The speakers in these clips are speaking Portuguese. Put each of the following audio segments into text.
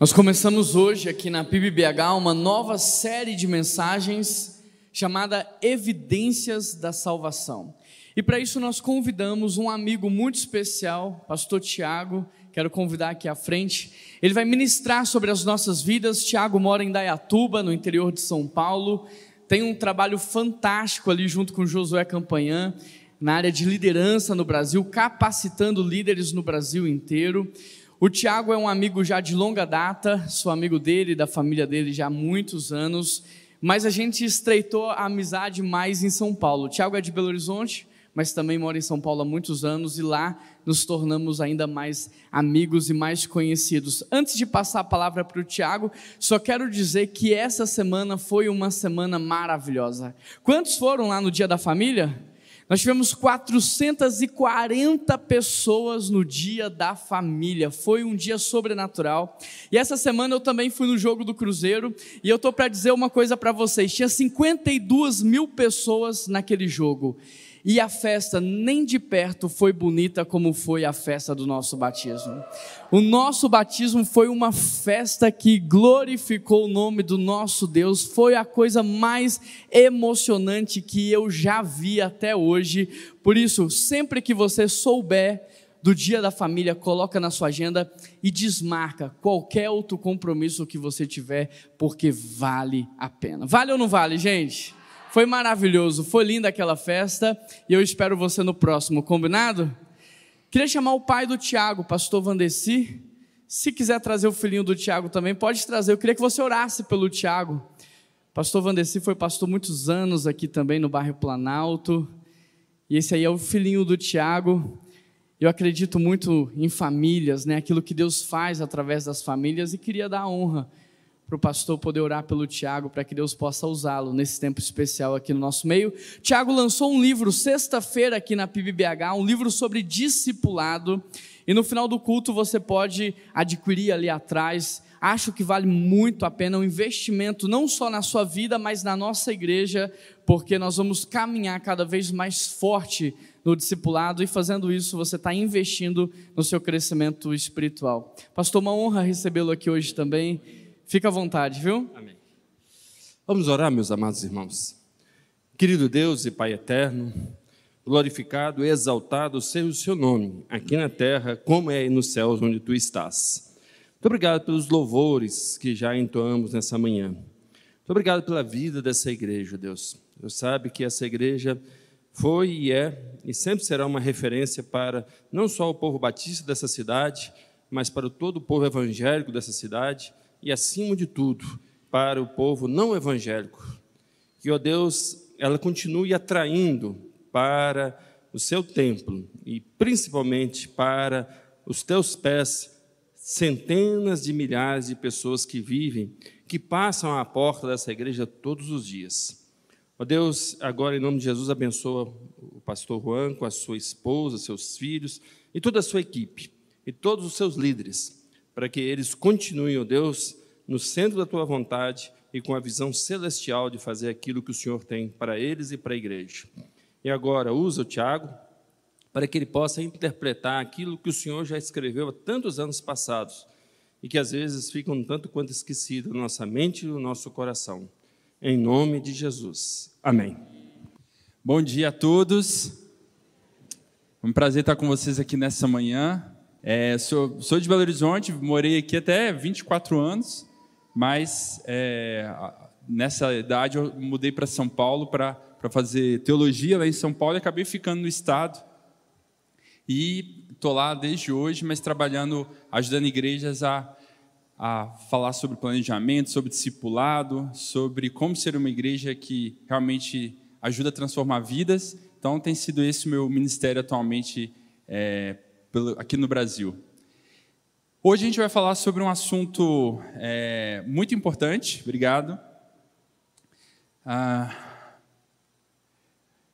Nós começamos hoje aqui na PIBBH uma nova série de mensagens chamada Evidências da Salvação. E para isso nós convidamos um amigo muito especial, pastor Tiago, quero convidar aqui à frente. Ele vai ministrar sobre as nossas vidas. Tiago mora em Dayatuba, no interior de São Paulo. Tem um trabalho fantástico ali junto com Josué Campanhã, na área de liderança no Brasil, capacitando líderes no Brasil inteiro. O Tiago é um amigo já de longa data, sou amigo dele, da família dele já há muitos anos, mas a gente estreitou a amizade mais em São Paulo. O Tiago é de Belo Horizonte, mas também mora em São Paulo há muitos anos e lá nos tornamos ainda mais amigos e mais conhecidos. Antes de passar a palavra para o Tiago, só quero dizer que essa semana foi uma semana maravilhosa. Quantos foram lá no Dia da Família? Nós tivemos 440 pessoas no dia da família. Foi um dia sobrenatural. E essa semana eu também fui no jogo do Cruzeiro. E eu estou para dizer uma coisa para vocês: tinha 52 mil pessoas naquele jogo. E a festa nem de perto foi bonita como foi a festa do nosso batismo. O nosso batismo foi uma festa que glorificou o nome do nosso Deus, foi a coisa mais emocionante que eu já vi até hoje. Por isso, sempre que você souber do dia da família, coloca na sua agenda e desmarca qualquer outro compromisso que você tiver, porque vale a pena. Vale ou não vale, gente? Foi maravilhoso, foi linda aquela festa e eu espero você no próximo, combinado? Queria chamar o pai do Tiago, pastor Vandeci. Se quiser trazer o filhinho do Tiago também, pode trazer. Eu queria que você orasse pelo Tiago. Pastor Vandeci foi pastor muitos anos aqui também no bairro Planalto. E esse aí é o filhinho do Tiago. Eu acredito muito em famílias, né? Aquilo que Deus faz através das famílias e queria dar honra para o pastor poder orar pelo Tiago, para que Deus possa usá-lo nesse tempo especial aqui no nosso meio. Tiago lançou um livro sexta-feira aqui na PIBBH, um livro sobre discipulado, e no final do culto você pode adquirir ali atrás. Acho que vale muito a pena um investimento, não só na sua vida, mas na nossa igreja, porque nós vamos caminhar cada vez mais forte no discipulado e fazendo isso você está investindo no seu crescimento espiritual. Pastor, uma honra recebê-lo aqui hoje também. Fica à vontade, viu? Amém. Vamos orar, meus amados irmãos. Querido Deus e Pai eterno, glorificado e exaltado seja o seu nome, aqui na terra, como é nos céus onde tu estás. Muito obrigado pelos louvores que já entoamos nessa manhã. Muito obrigado pela vida dessa igreja, Deus. Deus sabe que essa igreja foi e é e sempre será uma referência para não só o povo batista dessa cidade, mas para todo o povo evangélico dessa cidade e, acima de tudo, para o povo não evangélico. Que, ó Deus, ela continue atraindo para o seu templo e principalmente para os teus pés centenas de milhares de pessoas que vivem, que passam à porta dessa igreja todos os dias. Ó Deus, agora em nome de Jesus, abençoa o pastor Juan com a sua esposa, seus filhos e toda a sua equipe e todos os seus líderes para que eles continuem, ó Deus, no centro da tua vontade e com a visão celestial de fazer aquilo que o Senhor tem para eles e para a igreja. E agora, usa o Tiago para que ele possa interpretar aquilo que o Senhor já escreveu há tantos anos passados e que às vezes ficam um tanto quanto esquecido na nossa mente e no nosso coração. Em nome de Jesus. Amém. Bom dia a todos. É um prazer estar com vocês aqui nessa manhã. É, sou, sou, de Belo Horizonte, morei aqui até 24 anos, mas é, nessa idade eu mudei para São Paulo para fazer teologia lá em São Paulo e acabei ficando no estado. E estou lá desde hoje, mas trabalhando, ajudando igrejas a, a falar sobre planejamento, sobre discipulado, sobre como ser uma igreja que realmente ajuda a transformar vidas. Então tem sido esse o meu ministério atualmente é, aqui no Brasil. Hoje a gente vai falar sobre um assunto é, muito importante. Obrigado. Ah,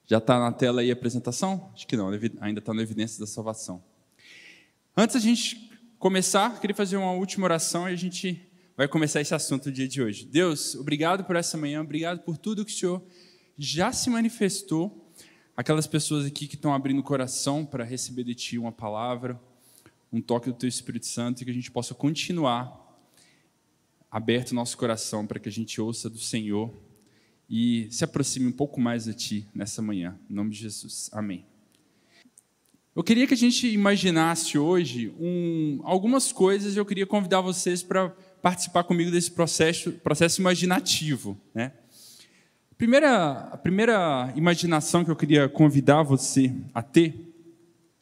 já está na tela aí a apresentação? Acho que não, ainda está na evidência da salvação. Antes a gente começar, queria fazer uma última oração e a gente vai começar esse assunto no dia de hoje. Deus, obrigado por essa manhã, obrigado por tudo que o Senhor já se manifestou aquelas pessoas aqui que estão abrindo o coração para receber de Ti uma palavra, um toque do Teu Espírito Santo e que a gente possa continuar aberto o nosso coração para que a gente ouça do Senhor e se aproxime um pouco mais de Ti nessa manhã. Em nome de Jesus. Amém. Eu queria que a gente imaginasse hoje um, algumas coisas e eu queria convidar vocês para participar comigo desse processo, processo imaginativo. Né? Primeira, a primeira imaginação que eu queria convidar você a ter,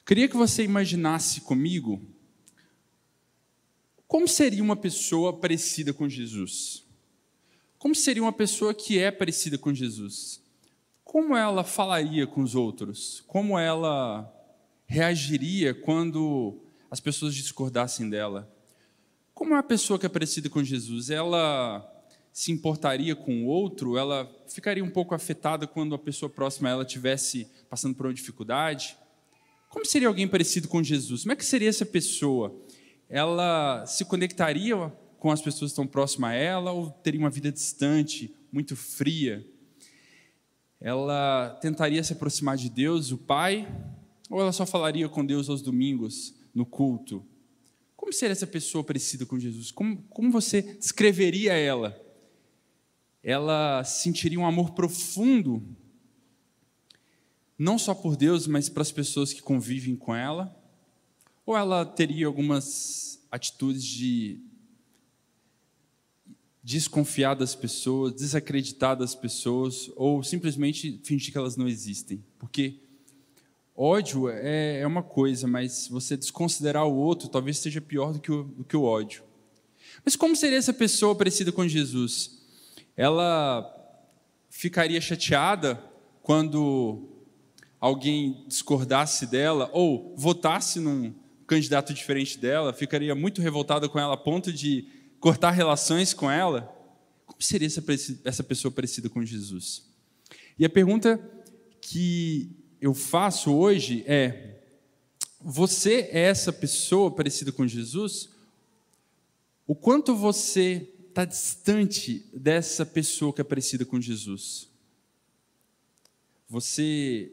queria que você imaginasse comigo como seria uma pessoa parecida com Jesus. Como seria uma pessoa que é parecida com Jesus? Como ela falaria com os outros? Como ela reagiria quando as pessoas discordassem dela? Como é uma pessoa que é parecida com Jesus? Ela se importaria com o outro? Ela ficaria um pouco afetada quando a pessoa próxima a ela estivesse passando por uma dificuldade? Como seria alguém parecido com Jesus? Como é que seria essa pessoa? Ela se conectaria com as pessoas que estão próximas a ela ou teria uma vida distante, muito fria? Ela tentaria se aproximar de Deus, o Pai, ou ela só falaria com Deus aos domingos, no culto? Como seria essa pessoa parecida com Jesus? Como, como você descreveria ela? Ela sentiria um amor profundo, não só por Deus, mas para as pessoas que convivem com ela? Ou ela teria algumas atitudes de desconfiar das pessoas, desacreditar das pessoas, ou simplesmente fingir que elas não existem? Porque Ódio é, é uma coisa, mas você desconsiderar o outro talvez seja pior do que, o, do que o ódio. Mas como seria essa pessoa parecida com Jesus? Ela ficaria chateada quando alguém discordasse dela ou votasse num candidato diferente dela, ficaria muito revoltada com ela a ponto de cortar relações com ela? Como seria essa, essa pessoa parecida com Jesus? E a pergunta que eu faço hoje é: você é essa pessoa parecida com Jesus? O quanto você está distante dessa pessoa que é parecida com Jesus? Você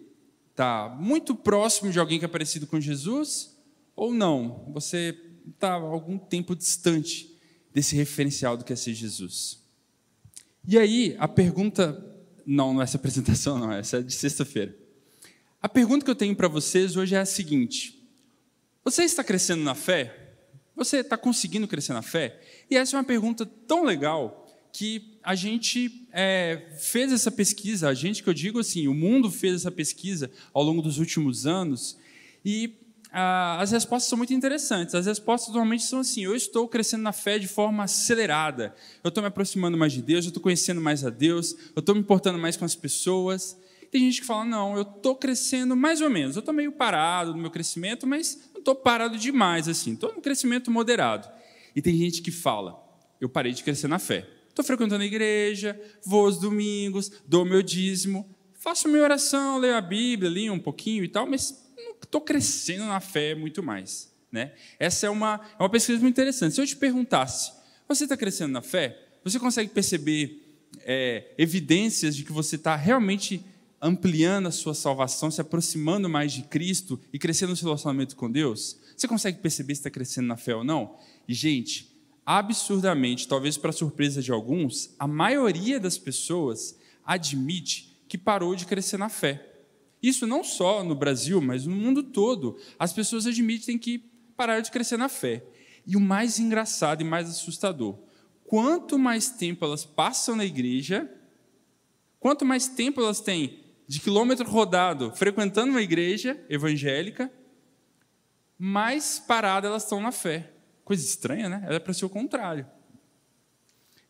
está muito próximo de alguém que é parecido com Jesus? Ou não? Você está algum tempo distante desse referencial do que é ser Jesus? E aí, a pergunta. Não, não é essa apresentação, não, essa é de sexta-feira. A pergunta que eu tenho para vocês hoje é a seguinte: você está crescendo na fé? Você está conseguindo crescer na fé? E essa é uma pergunta tão legal que a gente é, fez essa pesquisa, a gente que eu digo assim, o mundo fez essa pesquisa ao longo dos últimos anos e ah, as respostas são muito interessantes. As respostas normalmente são assim: eu estou crescendo na fé de forma acelerada, eu estou me aproximando mais de Deus, eu estou conhecendo mais a Deus, eu estou me importando mais com as pessoas. Tem gente que fala, não, eu estou crescendo mais ou menos, eu estou meio parado no meu crescimento, mas estou parado demais assim, estou no crescimento moderado. E tem gente que fala, eu parei de crescer na fé. Estou frequentando a igreja, vou aos domingos, dou meu dízimo, faço minha oração, leio a Bíblia, li um pouquinho e tal, mas não estou crescendo na fé muito mais. Né? Essa é uma, é uma pesquisa muito interessante. Se eu te perguntasse, você está crescendo na fé? Você consegue perceber é, evidências de que você está realmente ampliando a sua salvação, se aproximando mais de Cristo e crescendo no seu relacionamento com Deus? Você consegue perceber se está crescendo na fé ou não? E, gente, absurdamente, talvez para surpresa de alguns, a maioria das pessoas admite que parou de crescer na fé. Isso não só no Brasil, mas no mundo todo. As pessoas admitem que pararam de crescer na fé. E o mais engraçado e mais assustador: quanto mais tempo elas passam na igreja, quanto mais tempo elas têm de quilômetro rodado frequentando uma igreja evangélica, mais paradas elas estão na fé. Coisa estranha, né? É para ser o contrário.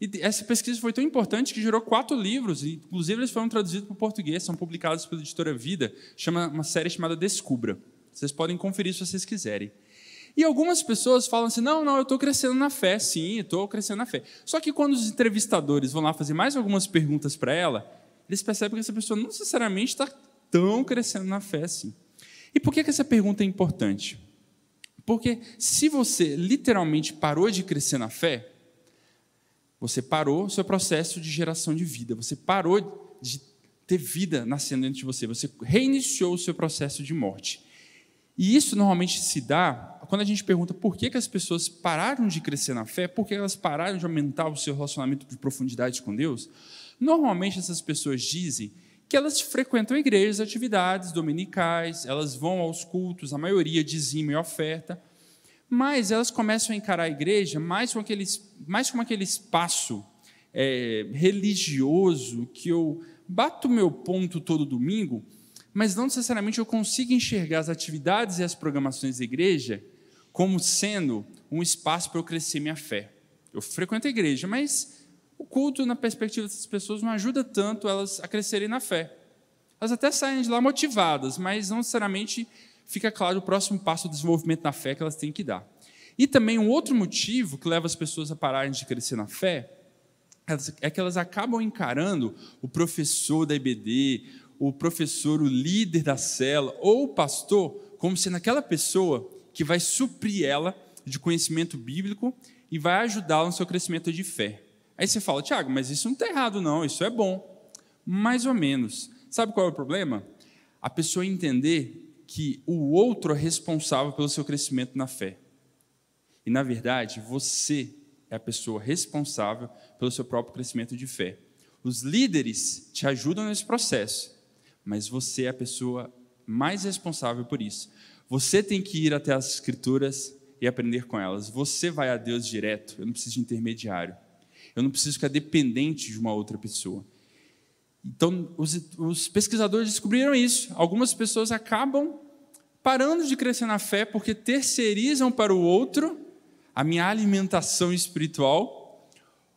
E essa pesquisa foi tão importante que gerou quatro livros, inclusive eles foram traduzidos para o português, são publicados pela editora Vida, chama uma série chamada Descubra. Vocês podem conferir se vocês quiserem. E algumas pessoas falam assim: não, não, eu estou crescendo na fé, sim, estou crescendo na fé. Só que quando os entrevistadores vão lá fazer mais algumas perguntas para ela, eles percebem que essa pessoa não necessariamente está tão crescendo na fé assim. E por que, que essa pergunta é importante? Porque se você literalmente parou de crescer na fé, você parou o seu processo de geração de vida, você parou de ter vida nascendo dentro de você, você reiniciou o seu processo de morte. E isso normalmente se dá quando a gente pergunta por que, que as pessoas pararam de crescer na fé, por que elas pararam de aumentar o seu relacionamento de profundidade com Deus, normalmente essas pessoas dizem que elas frequentam igrejas, atividades dominicais, elas vão aos cultos, a maioria dizima e oferta, mas elas começam a encarar a igreja mais como aquele, mais como aquele espaço é, religioso que eu bato meu ponto todo domingo, mas não necessariamente eu consigo enxergar as atividades e as programações da igreja como sendo um espaço para eu crescer minha fé. Eu frequento a igreja, mas o culto, na perspectiva dessas pessoas, não ajuda tanto elas a crescerem na fé. Elas até saem de lá motivadas, mas não necessariamente fica claro o próximo passo do desenvolvimento na fé que elas têm que dar. E também um outro motivo que leva as pessoas a pararem de crescer na fé é que elas acabam encarando o professor da IBD, o professor, o líder da cela ou o pastor como sendo aquela pessoa que vai suprir ela de conhecimento bíblico e vai ajudá-la no seu crescimento de fé. Aí você fala, Tiago, mas isso não está errado, não, isso é bom. Mais ou menos. Sabe qual é o problema? A pessoa entender que o outro é responsável pelo seu crescimento na fé. E, na verdade, você é a pessoa responsável pelo seu próprio crescimento de fé. Os líderes te ajudam nesse processo, mas você é a pessoa mais responsável por isso. Você tem que ir até as Escrituras e aprender com elas. Você vai a Deus direto, eu não preciso de intermediário. Eu não preciso ficar dependente de uma outra pessoa. Então, os, os pesquisadores descobriram isso. Algumas pessoas acabam parando de crescer na fé porque terceirizam para o outro a minha alimentação espiritual,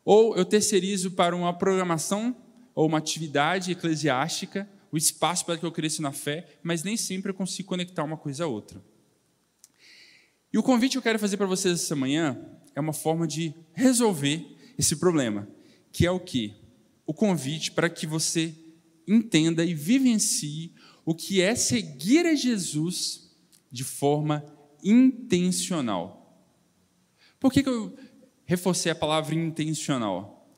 ou eu terceirizo para uma programação ou uma atividade eclesiástica o espaço para que eu cresça na fé, mas nem sempre eu consigo conectar uma coisa a outra. E o convite que eu quero fazer para vocês essa manhã é uma forma de resolver esse problema, que é o que? O convite para que você entenda e vivencie o que é seguir a Jesus de forma intencional. Por que, que eu reforcei a palavra intencional?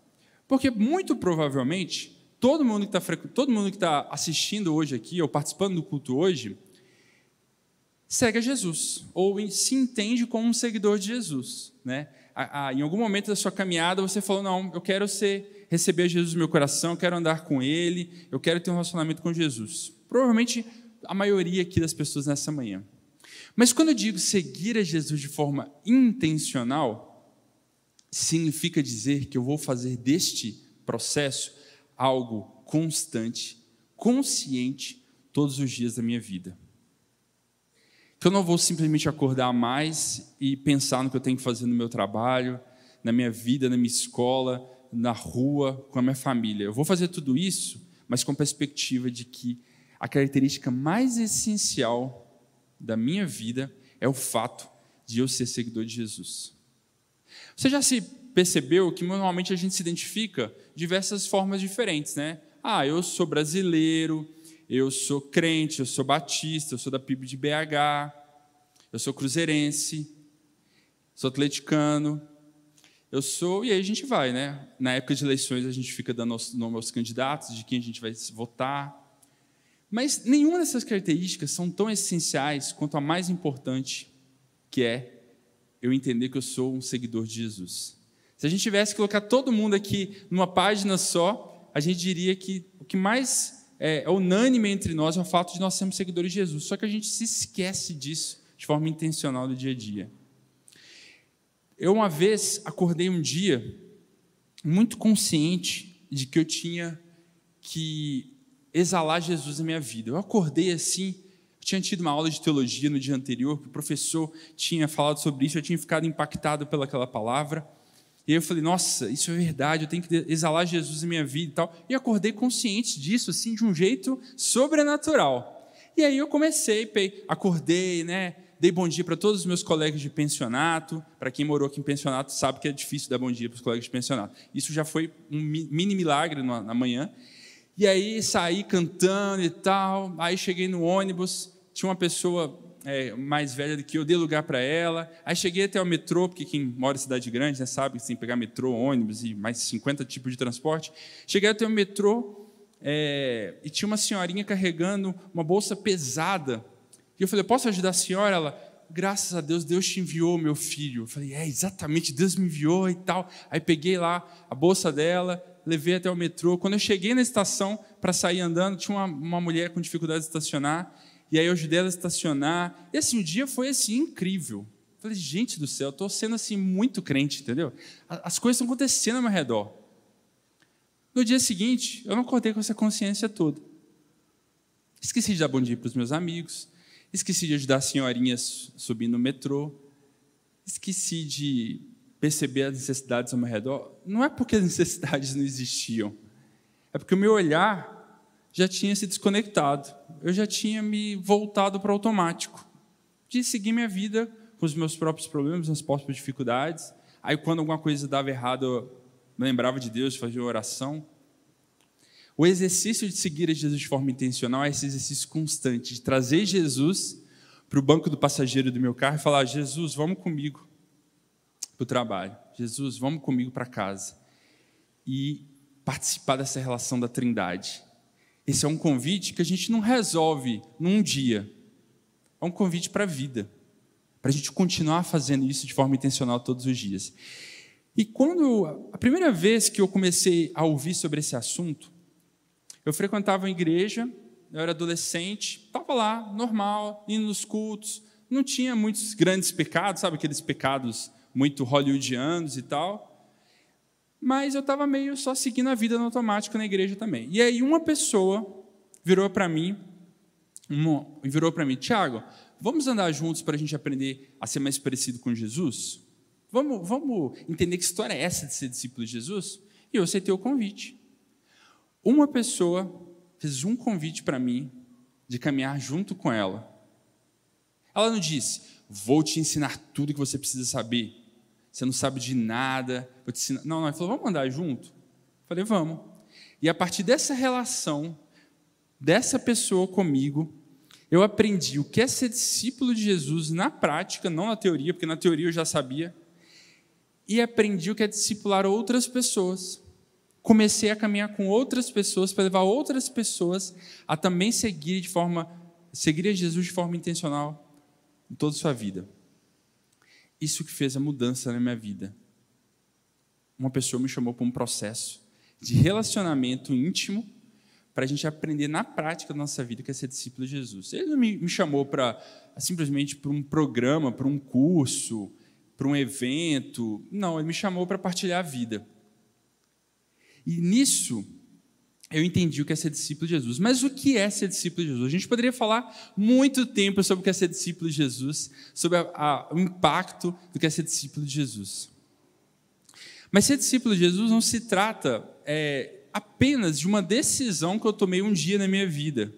Porque muito provavelmente todo mundo que está todo mundo que está assistindo hoje aqui ou participando do culto hoje segue a Jesus ou se entende como um seguidor de Jesus, né? A, a, em algum momento da sua caminhada você falou não, eu quero ser receber Jesus no meu coração, eu quero andar com Ele, eu quero ter um relacionamento com Jesus. Provavelmente a maioria aqui das pessoas nessa manhã. Mas quando eu digo seguir a Jesus de forma intencional, significa dizer que eu vou fazer deste processo algo constante, consciente, todos os dias da minha vida. Que eu não vou simplesmente acordar mais e pensar no que eu tenho que fazer no meu trabalho, na minha vida, na minha escola, na rua, com a minha família. Eu vou fazer tudo isso, mas com perspectiva de que a característica mais essencial da minha vida é o fato de eu ser seguidor de Jesus. Você já se percebeu que normalmente a gente se identifica de diversas formas diferentes, né? Ah, eu sou brasileiro, eu sou crente, eu sou batista, eu sou da PIB de BH, eu sou cruzeirense, sou atleticano, eu sou, e aí a gente vai, né? Na época de eleições a gente fica dando nome aos candidatos, de quem a gente vai votar. Mas nenhuma dessas características são tão essenciais quanto a mais importante, que é eu entender que eu sou um seguidor de Jesus. Se a gente tivesse que colocar todo mundo aqui numa página só, a gente diria que o que mais é, é unânime entre nós é o fato de nós sermos seguidores de Jesus. Só que a gente se esquece disso de forma intencional no dia a dia. Eu uma vez acordei um dia muito consciente de que eu tinha que exalar Jesus na minha vida. Eu acordei assim, eu tinha tido uma aula de teologia no dia anterior, que o professor tinha falado sobre isso, eu tinha ficado impactado pelaquela palavra. E aí eu falei, nossa, isso é verdade, eu tenho que exalar Jesus em minha vida e tal. E acordei consciente disso, assim, de um jeito sobrenatural. E aí eu comecei, acordei, né? Dei bom dia para todos os meus colegas de pensionato. Para quem morou aqui em pensionato sabe que é difícil dar bom dia para os colegas de pensionato. Isso já foi um mini milagre na manhã. E aí saí cantando e tal. Aí cheguei no ônibus, tinha uma pessoa é, mais velha do que eu, dei lugar para ela. Aí cheguei até o metrô, porque quem mora em cidade grande né, sabe que tem que pegar metrô, ônibus e mais 50 tipos de transporte. Cheguei até o metrô é, e tinha uma senhorinha carregando uma bolsa pesada E eu falei: Posso ajudar a senhora? Ela, graças a Deus, Deus te enviou, meu filho. Eu falei: É, exatamente, Deus me enviou e tal. Aí peguei lá a bolsa dela, levei até o metrô. Quando eu cheguei na estação para sair andando, tinha uma, uma mulher com dificuldade de estacionar. E aí eu ajudei ela a estacionar. E assim, o dia foi assim incrível. Falei, gente do céu, estou sendo assim muito crente, entendeu? As coisas estão acontecendo ao meu redor. No dia seguinte, eu não acordei com essa consciência toda. Esqueci de dar bom dia para os meus amigos, esqueci de ajudar as senhorinhas subindo no metrô, esqueci de perceber as necessidades ao meu redor. Não é porque as necessidades não existiam, é porque o meu olhar já tinha se desconectado, eu já tinha me voltado para o automático, de seguir minha vida com os meus próprios problemas, as próprias dificuldades. Aí, quando alguma coisa dava errado, eu lembrava de Deus, fazia oração. O exercício de seguir a Jesus de forma intencional é esse exercício constante de trazer Jesus para o banco do passageiro do meu carro e falar: Jesus, vamos comigo para o trabalho. Jesus, vamos comigo para casa. E participar dessa relação da Trindade. Esse é um convite que a gente não resolve num dia. É um convite para a vida. Para a gente continuar fazendo isso de forma intencional todos os dias. E quando a primeira vez que eu comecei a ouvir sobre esse assunto, eu frequentava uma igreja, eu era adolescente, estava lá, normal, indo nos cultos, não tinha muitos grandes pecados, sabe aqueles pecados muito hollywoodianos e tal. Mas eu estava meio só seguindo a vida no automático na igreja também. E aí uma pessoa virou para mim, e virou para mim, Tiago, vamos andar juntos para a gente aprender a ser mais parecido com Jesus? Vamos, vamos entender que história é essa de ser discípulo de Jesus? E eu aceitei o convite. Uma pessoa fez um convite para mim de caminhar junto com ela. Ela não disse, vou te ensinar tudo que você precisa saber. Você não sabe de nada, vou te ensinar. Não, não, ela falou, vamos andar junto? Eu falei, vamos. E a partir dessa relação, dessa pessoa comigo, eu aprendi o que é ser discípulo de Jesus na prática, não na teoria, porque na teoria eu já sabia, e aprendi o que é discipular outras pessoas comecei a caminhar com outras pessoas para levar outras pessoas a também seguir de forma seguir a Jesus de forma intencional em toda a sua vida. Isso que fez a mudança na minha vida. Uma pessoa me chamou para um processo de relacionamento íntimo para a gente aprender na prática da nossa vida que é ser discípulo de Jesus. Ele não me, me chamou para simplesmente para um programa, para um curso, para um evento. Não, ele me chamou para partilhar a vida. E nisso eu entendi o que é ser discípulo de Jesus. Mas o que é ser discípulo de Jesus? A gente poderia falar muito tempo sobre o que é ser discípulo de Jesus, sobre a, a, o impacto do que é ser discípulo de Jesus. Mas ser discípulo de Jesus não se trata é, apenas de uma decisão que eu tomei um dia na minha vida,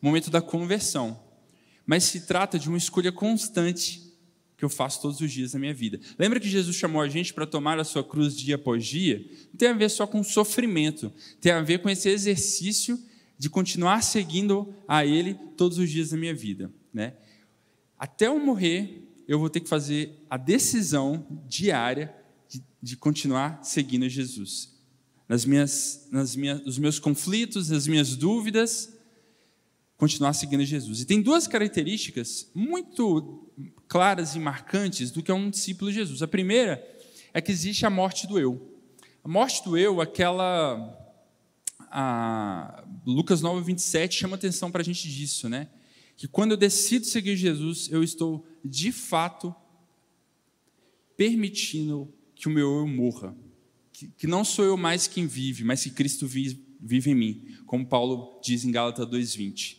momento da conversão, mas se trata de uma escolha constante que eu faço todos os dias da minha vida. Lembra que Jesus chamou a gente para tomar a sua cruz dia após dia? Não tem a ver só com sofrimento, tem a ver com esse exercício de continuar seguindo a Ele todos os dias da minha vida. Né? Até eu morrer, eu vou ter que fazer a decisão diária de, de continuar seguindo Jesus. Nas minhas, nas minhas, nos meus conflitos, nas minhas dúvidas, continuar seguindo Jesus. E tem duas características muito claras e marcantes do que é um discípulo de Jesus. A primeira é que existe a morte do eu. A morte do eu, aquela. A Lucas 9, 27 chama atenção para a gente disso, né? Que quando eu decido seguir Jesus, eu estou de fato permitindo que o meu eu morra. Que, que não sou eu mais quem vive, mas que Cristo vive, vive em mim, como Paulo diz em Gálatas 2,20.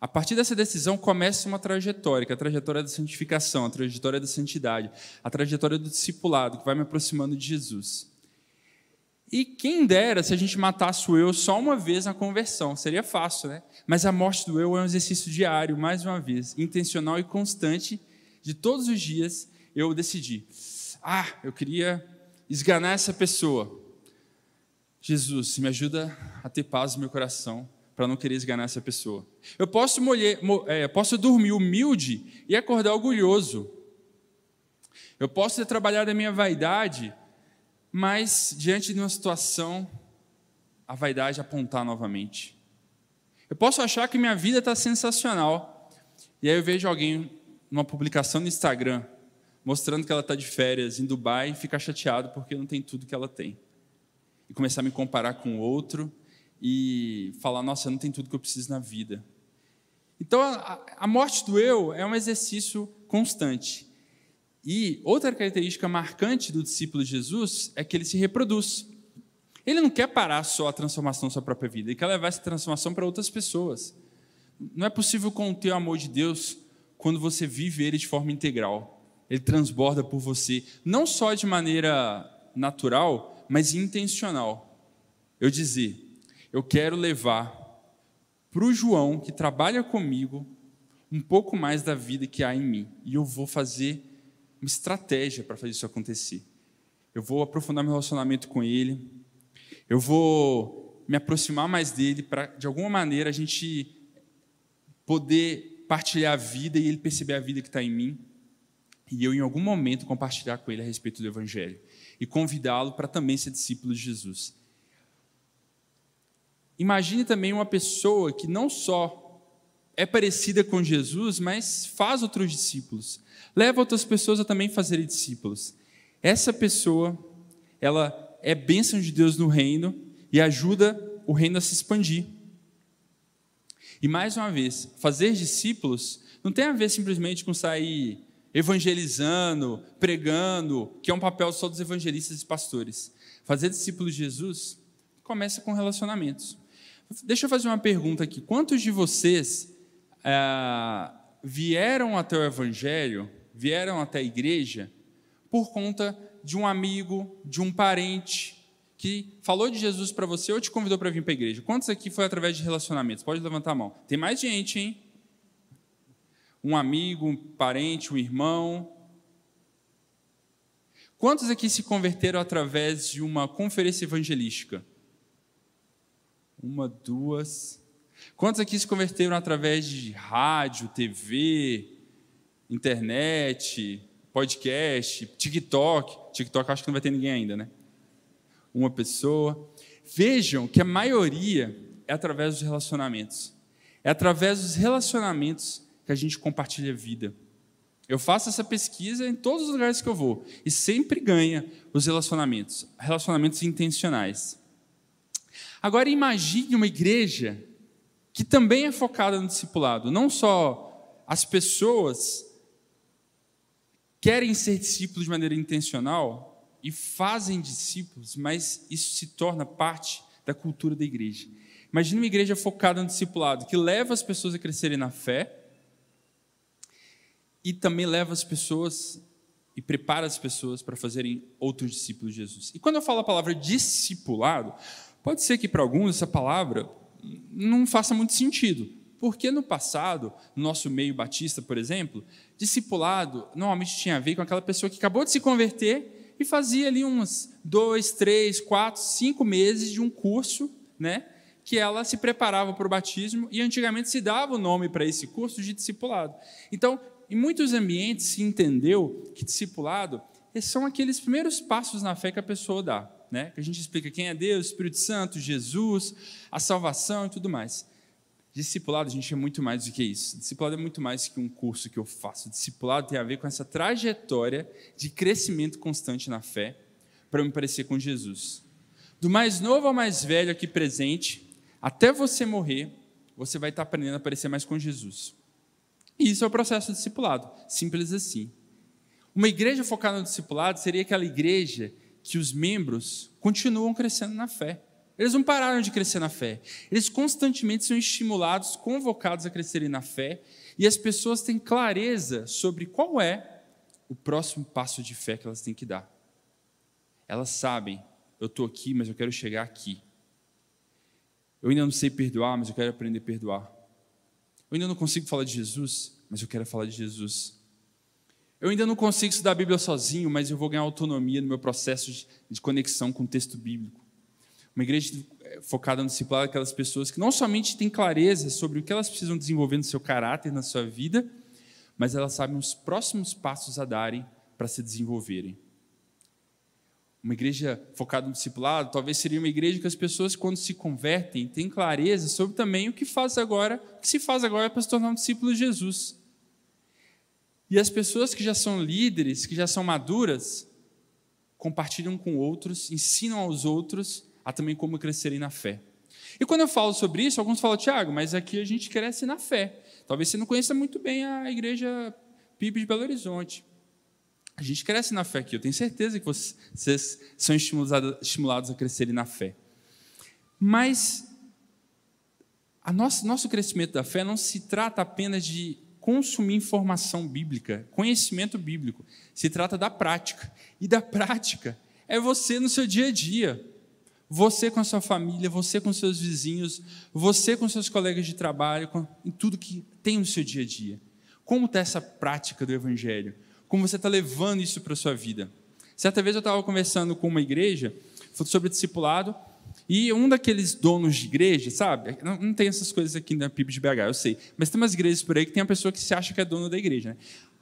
A partir dessa decisão começa uma trajetória, que é a trajetória da santificação, a trajetória da santidade, a trajetória do discipulado, que vai me aproximando de Jesus. E quem dera se a gente matasse o eu só uma vez na conversão, seria fácil, né? Mas a morte do eu é um exercício diário, mais uma vez, intencional e constante, de todos os dias eu decidi: ah, eu queria esganar essa pessoa. Jesus, me ajuda a ter paz no meu coração, para não querer esganar essa pessoa. Eu posso, molher, é, posso dormir humilde e acordar orgulhoso. Eu posso ter trabalhado a minha vaidade, mas diante de uma situação, a vaidade apontar novamente. Eu posso achar que minha vida está sensacional, E aí eu vejo alguém numa publicação no Instagram mostrando que ela está de férias em Dubai ficar chateado porque não tem tudo que ela tem. E começar a me comparar com outro e falar: nossa, não tem tudo que eu preciso na vida. Então, a, a morte do eu é um exercício constante. E outra característica marcante do discípulo de Jesus é que ele se reproduz. Ele não quer parar só a transformação da sua própria vida, ele quer levar essa transformação para outras pessoas. Não é possível conter o amor de Deus quando você vive ele de forma integral. Ele transborda por você, não só de maneira natural, mas intencional. Eu dizer, eu quero levar para o João, que trabalha comigo, um pouco mais da vida que há em mim. E eu vou fazer uma estratégia para fazer isso acontecer. Eu vou aprofundar meu relacionamento com ele. Eu vou me aproximar mais dele para, de alguma maneira, a gente poder partilhar a vida e ele perceber a vida que está em mim. E eu, em algum momento, compartilhar com ele a respeito do Evangelho. E convidá-lo para também ser discípulo de Jesus. Imagine também uma pessoa que não só é parecida com Jesus, mas faz outros discípulos. Leva outras pessoas a também fazerem discípulos. Essa pessoa, ela é bênção de Deus no reino e ajuda o reino a se expandir. E mais uma vez, fazer discípulos não tem a ver simplesmente com sair evangelizando, pregando, que é um papel só dos evangelistas e pastores. Fazer discípulos de Jesus começa com relacionamentos. Deixa eu fazer uma pergunta aqui. Quantos de vocês é, vieram até o Evangelho, vieram até a igreja, por conta de um amigo, de um parente, que falou de Jesus para você ou te convidou para vir para a igreja? Quantos aqui foi através de relacionamentos? Pode levantar a mão. Tem mais gente, hein? Um amigo, um parente, um irmão. Quantos aqui se converteram através de uma conferência evangelística? Uma, duas. Quantos aqui se converteram através de rádio, TV, internet, podcast, TikTok? TikTok acho que não vai ter ninguém ainda, né? Uma pessoa. Vejam que a maioria é através dos relacionamentos. É através dos relacionamentos que a gente compartilha vida. Eu faço essa pesquisa em todos os lugares que eu vou e sempre ganha os relacionamentos, relacionamentos intencionais. Agora imagine uma igreja que também é focada no discipulado. Não só as pessoas querem ser discípulos de maneira intencional e fazem discípulos, mas isso se torna parte da cultura da igreja. Imagine uma igreja focada no discipulado, que leva as pessoas a crescerem na fé e também leva as pessoas e prepara as pessoas para fazerem outros discípulos de Jesus. E quando eu falo a palavra discipulado, Pode ser que para alguns essa palavra não faça muito sentido, porque no passado, no nosso meio batista, por exemplo, discipulado normalmente tinha a ver com aquela pessoa que acabou de se converter e fazia ali uns dois, três, quatro, cinco meses de um curso, né? Que ela se preparava para o batismo e antigamente se dava o nome para esse curso de discipulado. Então, em muitos ambientes se entendeu que discipulado são aqueles primeiros passos na fé que a pessoa dá né? que a gente explica quem é Deus, Espírito Santo, Jesus, a salvação e tudo mais. Discipulado, gente é muito mais do que isso. Discipulado é muito mais que um curso que eu faço. Discipulado tem a ver com essa trajetória de crescimento constante na fé para me parecer com Jesus. Do mais novo ao mais velho aqui presente, até você morrer, você vai estar aprendendo a parecer mais com Jesus. E isso é o processo discipulado, simples assim. Uma igreja focada no discipulado seria aquela igreja que os membros continuam crescendo na fé. Eles não pararam de crescer na fé. Eles constantemente são estimulados, convocados a crescerem na fé, e as pessoas têm clareza sobre qual é o próximo passo de fé que elas têm que dar. Elas sabem, eu estou aqui, mas eu quero chegar aqui. Eu ainda não sei perdoar, mas eu quero aprender a perdoar. Eu ainda não consigo falar de Jesus, mas eu quero falar de Jesus. Eu ainda não consigo estudar a Bíblia sozinho, mas eu vou ganhar autonomia no meu processo de conexão com o texto bíblico. Uma igreja eh, focada no discipulado é aquelas pessoas que não somente têm clareza sobre o que elas precisam desenvolver no seu caráter, na sua vida, mas elas sabem os próximos passos a darem para se desenvolverem. Uma igreja focada no discipulado, talvez seria uma igreja que as pessoas, quando se convertem, têm clareza sobre também o que faz agora, o que se faz agora para se tornar um discípulo de Jesus. E as pessoas que já são líderes, que já são maduras, compartilham com outros, ensinam aos outros a também como crescerem na fé. E quando eu falo sobre isso, alguns falam, Tiago, mas aqui a gente cresce na fé. Talvez você não conheça muito bem a igreja PIB de Belo Horizonte. A gente cresce na fé aqui, eu tenho certeza que vocês são estimulados a crescerem na fé. Mas a nosso, nosso crescimento da fé não se trata apenas de consumir informação bíblica, conhecimento bíblico. Se trata da prática. E da prática é você no seu dia a dia. Você com a sua família, você com seus vizinhos, você com seus colegas de trabalho, com, em tudo que tem no seu dia a dia. Como está essa prática do Evangelho? Como você está levando isso para a sua vida. Certa vez eu estava conversando com uma igreja sobre discipulado, e um daqueles donos de igreja, sabe? Não, não tem essas coisas aqui na PIB de BH, eu sei. Mas tem umas igrejas por aí que tem uma pessoa que se acha que é dono da igreja. Né?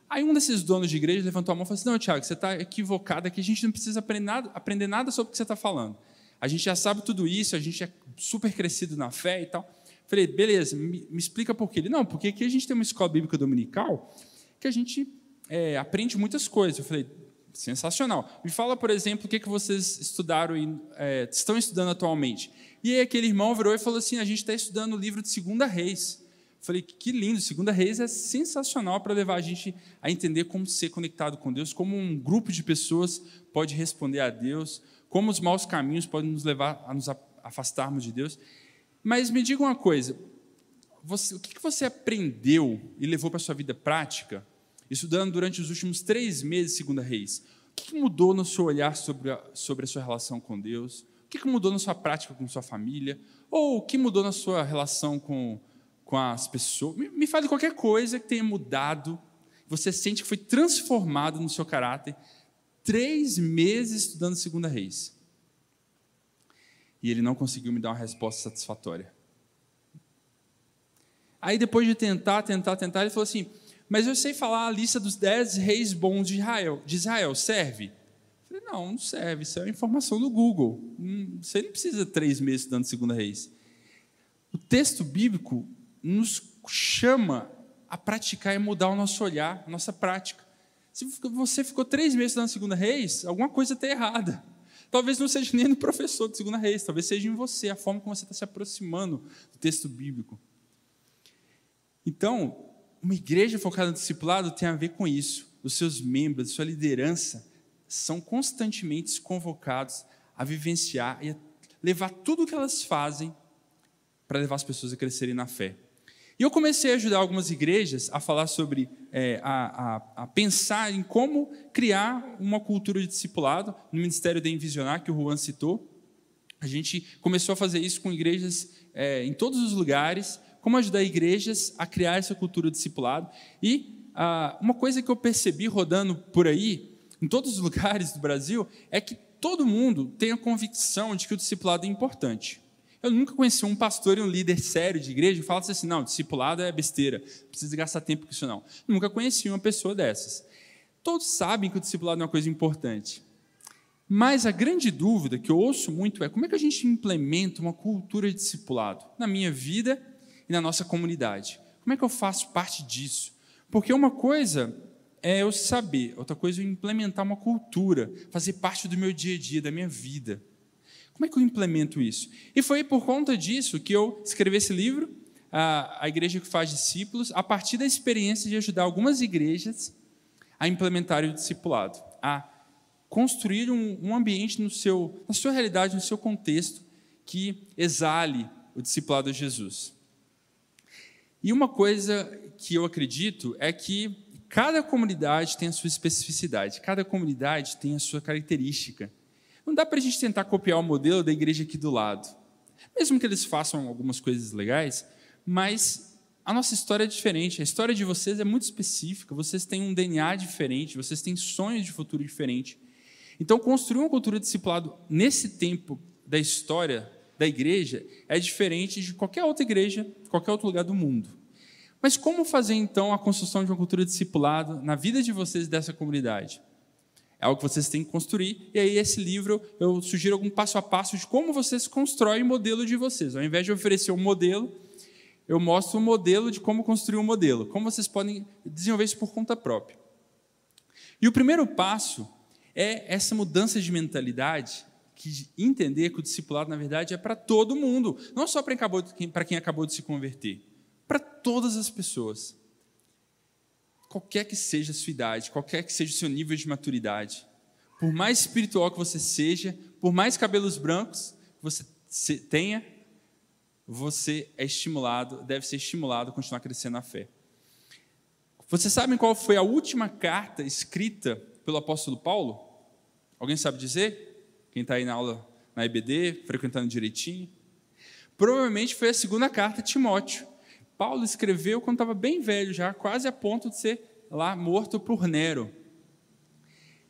Aí um desses donos de igreja levantou a mão e falou assim: Não, Tiago, você está equivocado aqui, a gente não precisa aprender nada, aprender nada sobre o que você está falando. A gente já sabe tudo isso, a gente é super crescido na fé e tal. Falei, beleza, me, me explica por quê. Ele, não, porque aqui a gente tem uma escola bíblica dominical que a gente é, aprende muitas coisas. Eu falei, sensacional. Me fala, por exemplo, o que, que vocês estudaram e é, estão estudando atualmente. E aí aquele irmão virou e falou assim, a gente está estudando o livro de Segunda Reis. Eu falei, que lindo, Segunda Reis é sensacional para levar a gente a entender como ser conectado com Deus, como um grupo de pessoas pode responder a Deus, como os maus caminhos podem nos levar a nos afastarmos de Deus. Mas me diga uma coisa, você, o que você aprendeu e levou para a sua vida prática estudando durante os últimos três meses, segunda Reis, o que mudou no seu olhar sobre a, sobre a sua relação com Deus? O que mudou na sua prática com sua família? Ou o que mudou na sua relação com, com as pessoas? Me, me fale qualquer coisa que tenha mudado, você sente que foi transformado no seu caráter, três meses estudando segunda Reis. E ele não conseguiu me dar uma resposta satisfatória. Aí depois de tentar, tentar, tentar, ele falou assim: mas eu sei falar a lista dos dez reis bons de Israel. De Israel serve? Eu falei, não, não serve. Isso é informação do Google. Hum, você não precisa três meses estudando Segunda Reis. O texto bíblico nos chama a praticar e mudar o nosso olhar, a nossa prática. Se você ficou três meses estudando Segunda Reis, alguma coisa está errada. Talvez não seja nem no professor de Segunda Reis, talvez seja em você, a forma como você está se aproximando do texto bíblico. Então, uma igreja focada no discipulado tem a ver com isso. Os seus membros, sua liderança, são constantemente convocados a vivenciar e a levar tudo o que elas fazem para levar as pessoas a crescerem na fé. E eu comecei a ajudar algumas igrejas a falar sobre, é, a, a, a, pensar em como criar uma cultura de discipulado no Ministério da Envisionar, que o Juan citou. A gente começou a fazer isso com igrejas é, em todos os lugares, como ajudar igrejas a criar essa cultura de discipulado. E ah, uma coisa que eu percebi rodando por aí, em todos os lugares do Brasil, é que todo mundo tem a convicção de que o discipulado é importante. Eu nunca conheci um pastor e um líder sério de igreja que falasse assim: não, discipulado é besteira, precisa gastar tempo com isso não. Nunca conheci uma pessoa dessas. Todos sabem que o discipulado é uma coisa importante. Mas a grande dúvida que eu ouço muito é como é que a gente implementa uma cultura de discipulado na minha vida e na nossa comunidade. Como é que eu faço parte disso? Porque uma coisa é eu saber, outra coisa é eu implementar uma cultura, fazer parte do meu dia a dia, da minha vida. Como é que eu implemento isso? E foi por conta disso que eu escrevi esse livro, a, a Igreja que Faz Discípulos, a partir da experiência de ajudar algumas igrejas a implementar o discipulado, a construir um, um ambiente no seu, na sua realidade, no seu contexto, que exale o discipulado de Jesus. E uma coisa que eu acredito é que cada comunidade tem a sua especificidade, cada comunidade tem a sua característica. Não dá para a gente tentar copiar o modelo da igreja aqui do lado. Mesmo que eles façam algumas coisas legais, mas a nossa história é diferente. A história de vocês é muito específica, vocês têm um DNA diferente, vocês têm sonhos de futuro diferente. Então, construir uma cultura de discipulado nesse tempo da história da igreja é diferente de qualquer outra igreja, qualquer outro lugar do mundo. Mas como fazer então a construção de uma cultura discipulada na vida de vocês dessa comunidade? É algo que vocês têm que construir. E aí, esse livro, eu sugiro algum passo a passo de como vocês constroem o modelo de vocês. Ao invés de oferecer um modelo, eu mostro um modelo de como construir um modelo. Como vocês podem desenvolver isso por conta própria. E o primeiro passo é essa mudança de mentalidade, que entender que o discipulado, na verdade, é para todo mundo. Não só para quem acabou de se converter. Para todas as pessoas qualquer que seja a sua idade, qualquer que seja o seu nível de maturidade, por mais espiritual que você seja, por mais cabelos brancos você tenha, você é estimulado, deve ser estimulado a continuar crescendo na fé. Vocês sabem qual foi a última carta escrita pelo apóstolo Paulo? Alguém sabe dizer? Quem está aí na aula na EBD, frequentando direitinho? Provavelmente foi a segunda carta a Timóteo. Paulo escreveu quando estava bem velho já, quase a ponto de ser lá morto por Nero.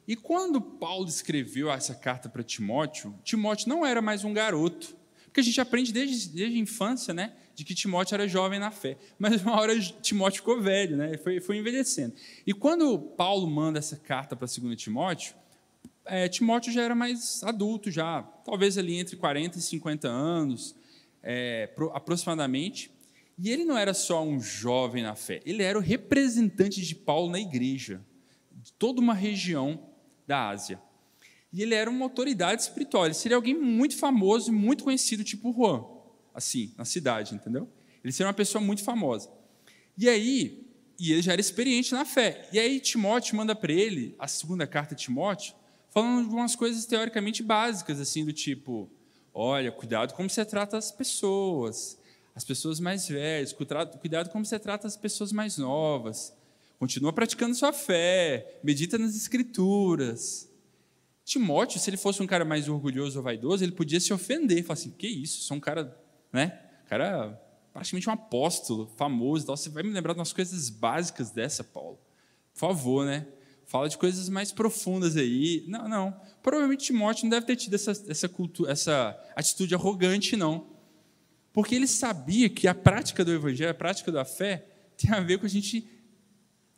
E quando Paulo escreveu essa carta para Timóteo, Timóteo não era mais um garoto, porque a gente aprende desde, desde a infância, né, de que Timóteo era jovem na fé. Mas uma hora Timóteo ficou velho, né, foi, foi envelhecendo. E quando Paulo manda essa carta para 2 Timóteo, é, Timóteo já era mais adulto, já, talvez ali entre 40 e 50 anos, é, aproximadamente. E ele não era só um jovem na fé, ele era o representante de Paulo na igreja, de toda uma região da Ásia. E ele era uma autoridade espiritual, ele seria alguém muito famoso e muito conhecido, tipo Juan, assim, na cidade, entendeu? Ele seria uma pessoa muito famosa. E aí, e ele já era experiente na fé. E aí Timóteo manda para ele a segunda carta de Timóteo, falando de umas coisas teoricamente básicas, assim, do tipo, olha, cuidado como você trata as pessoas, as pessoas mais velhas, cuidado como você trata as pessoas mais novas. Continua praticando sua fé, medita nas escrituras. Timóteo, se ele fosse um cara mais orgulhoso ou vaidoso, ele podia se ofender, falar assim: "Que isso? Sou um cara, né? Cara, praticamente um apóstolo, famoso, tal. Você vai me lembrar de umas coisas básicas dessa, Paulo? Por favor, né? Fala de coisas mais profundas aí. Não, não. Provavelmente Timóteo não deve ter tido essa, essa, cultura, essa atitude arrogante, não. Porque ele sabia que a prática do evangelho, a prática da fé, tem a ver com a gente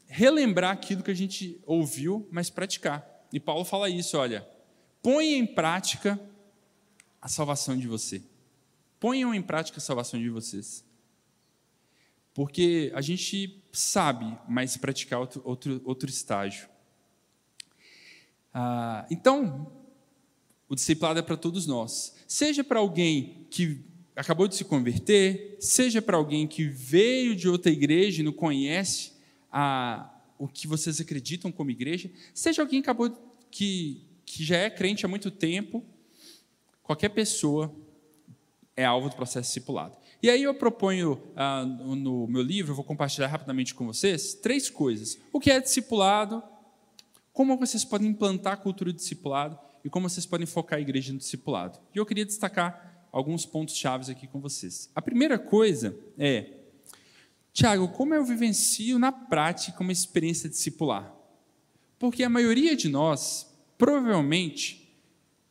relembrar aquilo que a gente ouviu, mas praticar. E Paulo fala isso, olha, ponha em prática a salvação de você. Ponham em prática a salvação de vocês. Porque a gente sabe, mas praticar outro, outro, outro estágio. Ah, então, o discipulado é para todos nós. Seja para alguém que acabou de se converter, seja para alguém que veio de outra igreja e não conhece a, o que vocês acreditam como igreja, seja alguém que, acabou, que, que já é crente há muito tempo, qualquer pessoa é alvo do processo discipulado. E aí eu proponho ah, no meu livro, vou compartilhar rapidamente com vocês, três coisas. O que é discipulado, como vocês podem implantar a cultura do discipulado e como vocês podem focar a igreja no discipulado. E eu queria destacar alguns pontos chaves aqui com vocês. A primeira coisa é, Tiago, como eu vivencio na prática uma experiência discipular? Porque a maioria de nós, provavelmente,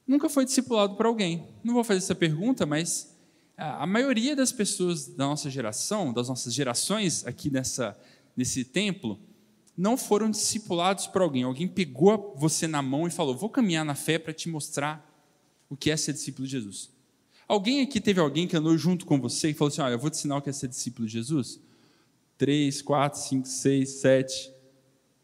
nunca foi discipulado por alguém. Não vou fazer essa pergunta, mas a maioria das pessoas da nossa geração, das nossas gerações aqui nessa, nesse templo, não foram discipulados por alguém. Alguém pegou você na mão e falou: Vou caminhar na fé para te mostrar o que é ser discípulo de Jesus. Alguém aqui teve alguém que andou junto com você e falou assim: Olha, eu vou te ensinar o que é ser discípulo de Jesus? Três, quatro, cinco, seis, sete,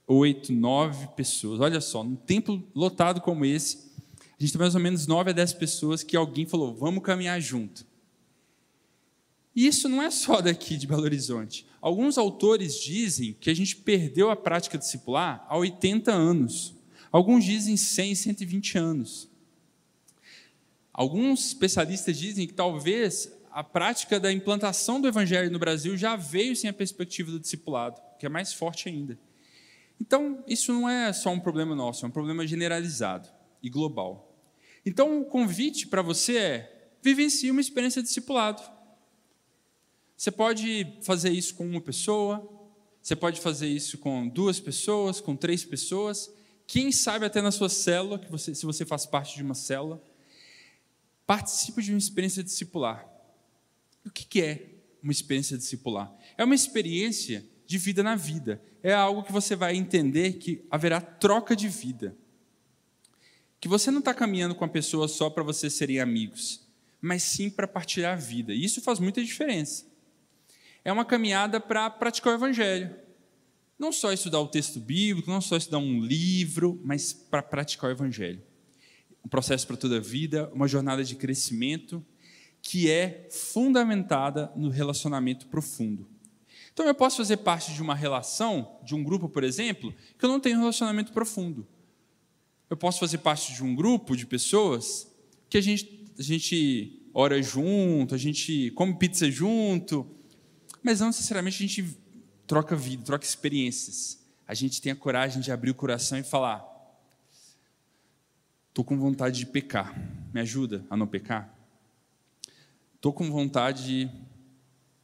oito, nove pessoas. Olha só, num templo lotado como esse, a gente tem mais ou menos nove a dez pessoas que alguém falou: Vamos caminhar junto. E isso não é só daqui de Belo Horizonte. Alguns autores dizem que a gente perdeu a prática discipular há 80 anos. Alguns dizem 100, 120 anos. Alguns especialistas dizem que talvez a prática da implantação do evangelho no Brasil já veio sem a perspectiva do discipulado, que é mais forte ainda. Então, isso não é só um problema nosso, é um problema generalizado e global. Então, o convite para você é vivencie uma experiência de discipulado. Você pode fazer isso com uma pessoa, você pode fazer isso com duas pessoas, com três pessoas, quem sabe até na sua célula, que você, se você faz parte de uma célula participa de uma experiência discipular. O que é uma experiência discipular? É uma experiência de vida na vida. É algo que você vai entender que haverá troca de vida. que você não está caminhando com a pessoa só para vocês serem amigos, mas sim para partilhar a vida. E isso faz muita diferença. É uma caminhada para praticar o Evangelho. Não só estudar o texto bíblico, não só estudar um livro, mas para praticar o Evangelho. Um processo para toda a vida, uma jornada de crescimento que é fundamentada no relacionamento profundo. Então eu posso fazer parte de uma relação, de um grupo, por exemplo, que eu não tenho um relacionamento profundo. Eu posso fazer parte de um grupo de pessoas que a gente, a gente ora junto, a gente come pizza junto, mas não necessariamente a gente troca vida, troca experiências. A gente tem a coragem de abrir o coração e falar: estou com vontade de pecar, me ajuda a não pecar? Estou com vontade de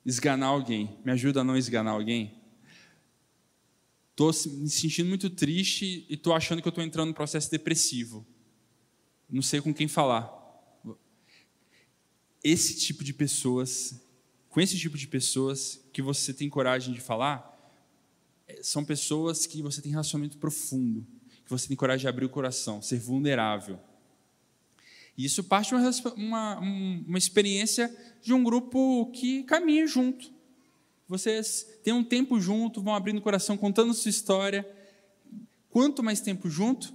esganar alguém, me ajuda a não esganar alguém? Estou me sentindo muito triste e estou achando que estou entrando num processo depressivo. Não sei com quem falar. Esse tipo de pessoas, com esse tipo de pessoas que você tem coragem de falar, é, são pessoas que você tem relacionamento profundo, que você tem coragem de abrir o coração, ser vulnerável. E isso parte de uma, uma, uma experiência de um grupo que caminha junto. Vocês têm um tempo junto, vão abrindo o coração, contando sua história. Quanto mais tempo junto,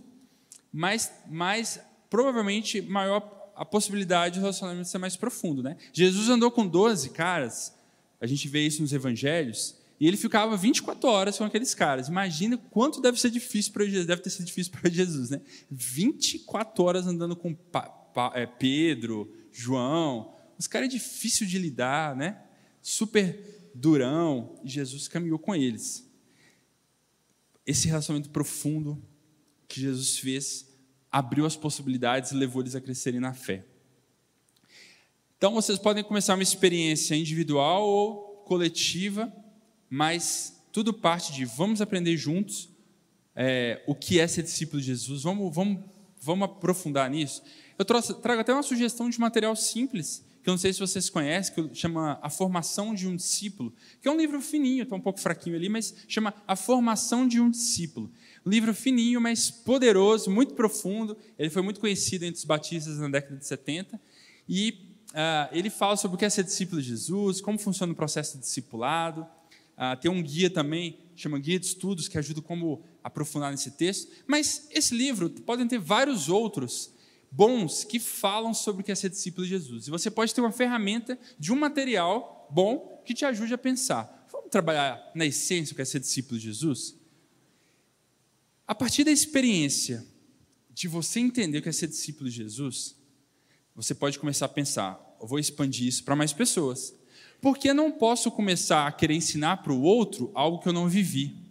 mais, mais provavelmente maior a possibilidade de relacionamento ser mais profundo. Né? Jesus andou com 12 caras, a gente vê isso nos evangelhos, e ele ficava 24 horas com aqueles caras. Imagina quanto deve ser difícil para Jesus, deve ter sido difícil para Jesus, né? 24 horas andando com é, Pedro, João. Os caras é difícil de lidar, né? Super durão. E Jesus caminhou com eles. Esse relacionamento profundo que Jesus fez abriu as possibilidades e levou eles a crescerem na fé. Então vocês podem começar uma experiência individual ou coletiva, mas tudo parte de vamos aprender juntos é, o que é ser discípulo de Jesus. Vamos, vamos, vamos aprofundar nisso. Eu trago até uma sugestão de material simples, que eu não sei se vocês conhecem, que chama A Formação de um Discípulo, que é um livro fininho, está um pouco fraquinho ali, mas chama A Formação de um Discípulo. Livro fininho, mas poderoso, muito profundo. Ele foi muito conhecido entre os batistas na década de 70. E uh, ele fala sobre o que é ser discípulo de Jesus, como funciona o processo de discipulado. Uh, tem um guia também, chama Guia de Estudos, que ajuda como aprofundar nesse texto. Mas esse livro, podem ter vários outros bons que falam sobre o que é ser discípulo de Jesus. E você pode ter uma ferramenta de um material bom que te ajude a pensar. Vamos trabalhar na essência o que é ser discípulo de Jesus? A partir da experiência de você entender o que é ser discípulo de Jesus, você pode começar a pensar: eu vou expandir isso para mais pessoas. Porque eu não posso começar a querer ensinar para o outro algo que eu não vivi.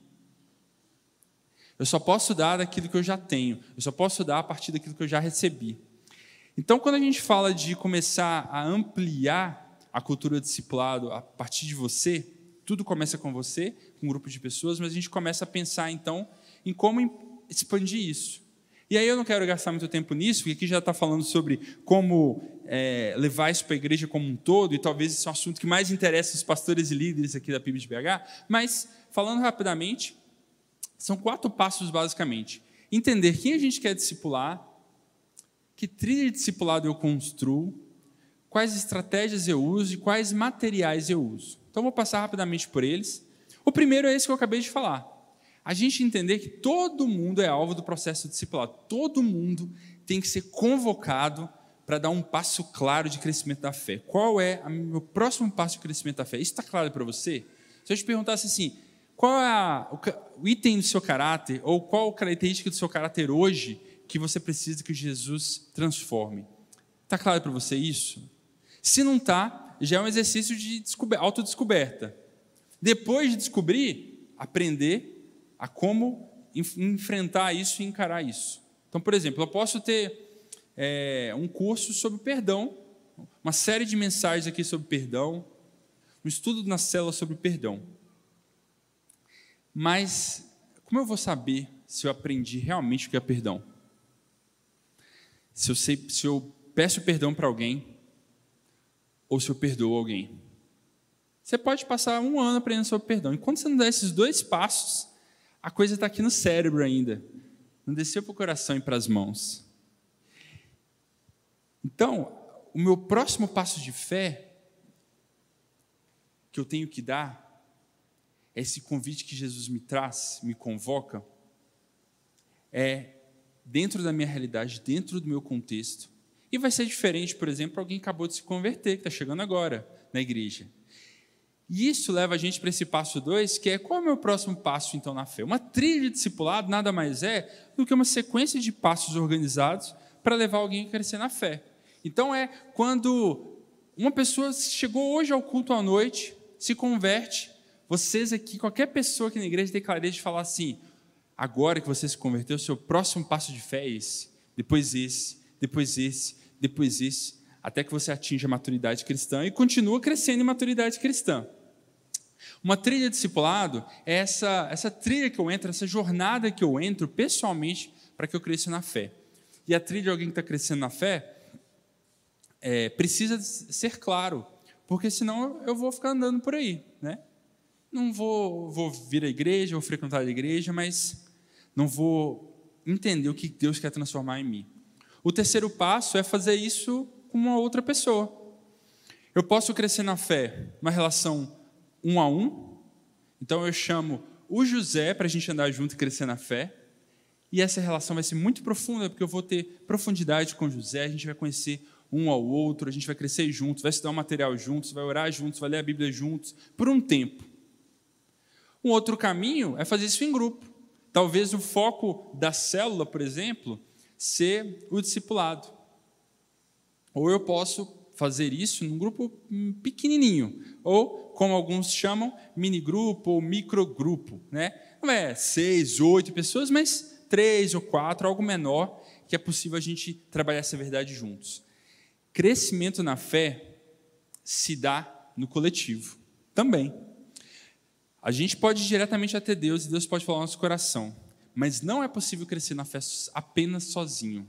Eu só posso dar daquilo que eu já tenho. Eu só posso dar a partir daquilo que eu já recebi. Então, quando a gente fala de começar a ampliar a cultura do discipulado a partir de você, tudo começa com você, com um grupo de pessoas, mas a gente começa a pensar então em como expandir isso. E aí eu não quero gastar muito tempo nisso, porque aqui já está falando sobre como é, levar isso para a igreja como um todo, e talvez esse é um assunto que mais interessa os pastores e líderes aqui da PIB de BH, mas falando rapidamente, são quatro passos, basicamente. Entender quem a gente quer discipular, que trilha de discipulado eu construo, quais estratégias eu uso e quais materiais eu uso. Então, vou passar rapidamente por eles. O primeiro é esse que eu acabei de falar. A gente entender que todo mundo é alvo do processo discipulado. Todo mundo tem que ser convocado para dar um passo claro de crescimento da fé. Qual é o meu próximo passo de crescimento da fé? Isso está claro para você? Se eu te perguntasse assim, qual é a, o, o item do seu caráter, ou qual a característica do seu caráter hoje que você precisa que Jesus transforme? Está claro para você isso? Se não está, já é um exercício de autodescoberta. Depois de descobrir, aprender a como enfrentar isso e encarar isso. Então, por exemplo, eu posso ter é, um curso sobre perdão, uma série de mensagens aqui sobre perdão, um estudo na célula sobre perdão. Mas como eu vou saber se eu aprendi realmente o que é perdão? Se eu, sei, se eu peço perdão para alguém ou se eu perdoo alguém? Você pode passar um ano aprendendo sobre perdão. Enquanto você não der esses dois passos, a coisa está aqui no cérebro ainda. Não desceu para o coração e para as mãos. Então, o meu próximo passo de fé que eu tenho que dar esse convite que Jesus me traz, me convoca, é dentro da minha realidade, dentro do meu contexto. E vai ser diferente, por exemplo, alguém que acabou de se converter, que está chegando agora na igreja. E isso leva a gente para esse passo 2, que é qual é o meu próximo passo então na fé? Uma trilha de discipulado nada mais é do que uma sequência de passos organizados para levar alguém a crescer na fé. Então é quando uma pessoa chegou hoje ao culto à noite, se converte, vocês aqui, qualquer pessoa aqui na igreja tem clareza de falar assim: agora que você se converteu, o seu próximo passo de fé é esse, depois esse, depois esse, depois esse, até que você atinja a maturidade cristã e continua crescendo em maturidade cristã. Uma trilha discipulado é essa, essa trilha que eu entro, essa jornada que eu entro pessoalmente para que eu cresça na fé. E a trilha de alguém que está crescendo na fé é, precisa ser claro, porque senão eu vou ficar andando por aí, né? Não vou, vou vir à igreja, vou frequentar a igreja, mas não vou entender o que Deus quer transformar em mim. O terceiro passo é fazer isso com uma outra pessoa. Eu posso crescer na fé, uma relação um a um. Então eu chamo o José para a gente andar junto e crescer na fé. E essa relação vai ser muito profunda, porque eu vou ter profundidade com José, a gente vai conhecer um ao outro, a gente vai crescer juntos, vai estudar o material juntos, vai orar juntos, vai ler a Bíblia juntos, por um tempo. Um outro caminho é fazer isso em grupo. Talvez o foco da célula, por exemplo, ser o discipulado. Ou eu posso fazer isso num grupo pequenininho, ou como alguns chamam, mini grupo ou microgrupo, né? Não é seis, oito pessoas, mas três ou quatro, algo menor, que é possível a gente trabalhar essa verdade juntos. Crescimento na fé se dá no coletivo também. A gente pode ir diretamente até Deus e Deus pode falar no nosso coração, mas não é possível crescer na fé apenas sozinho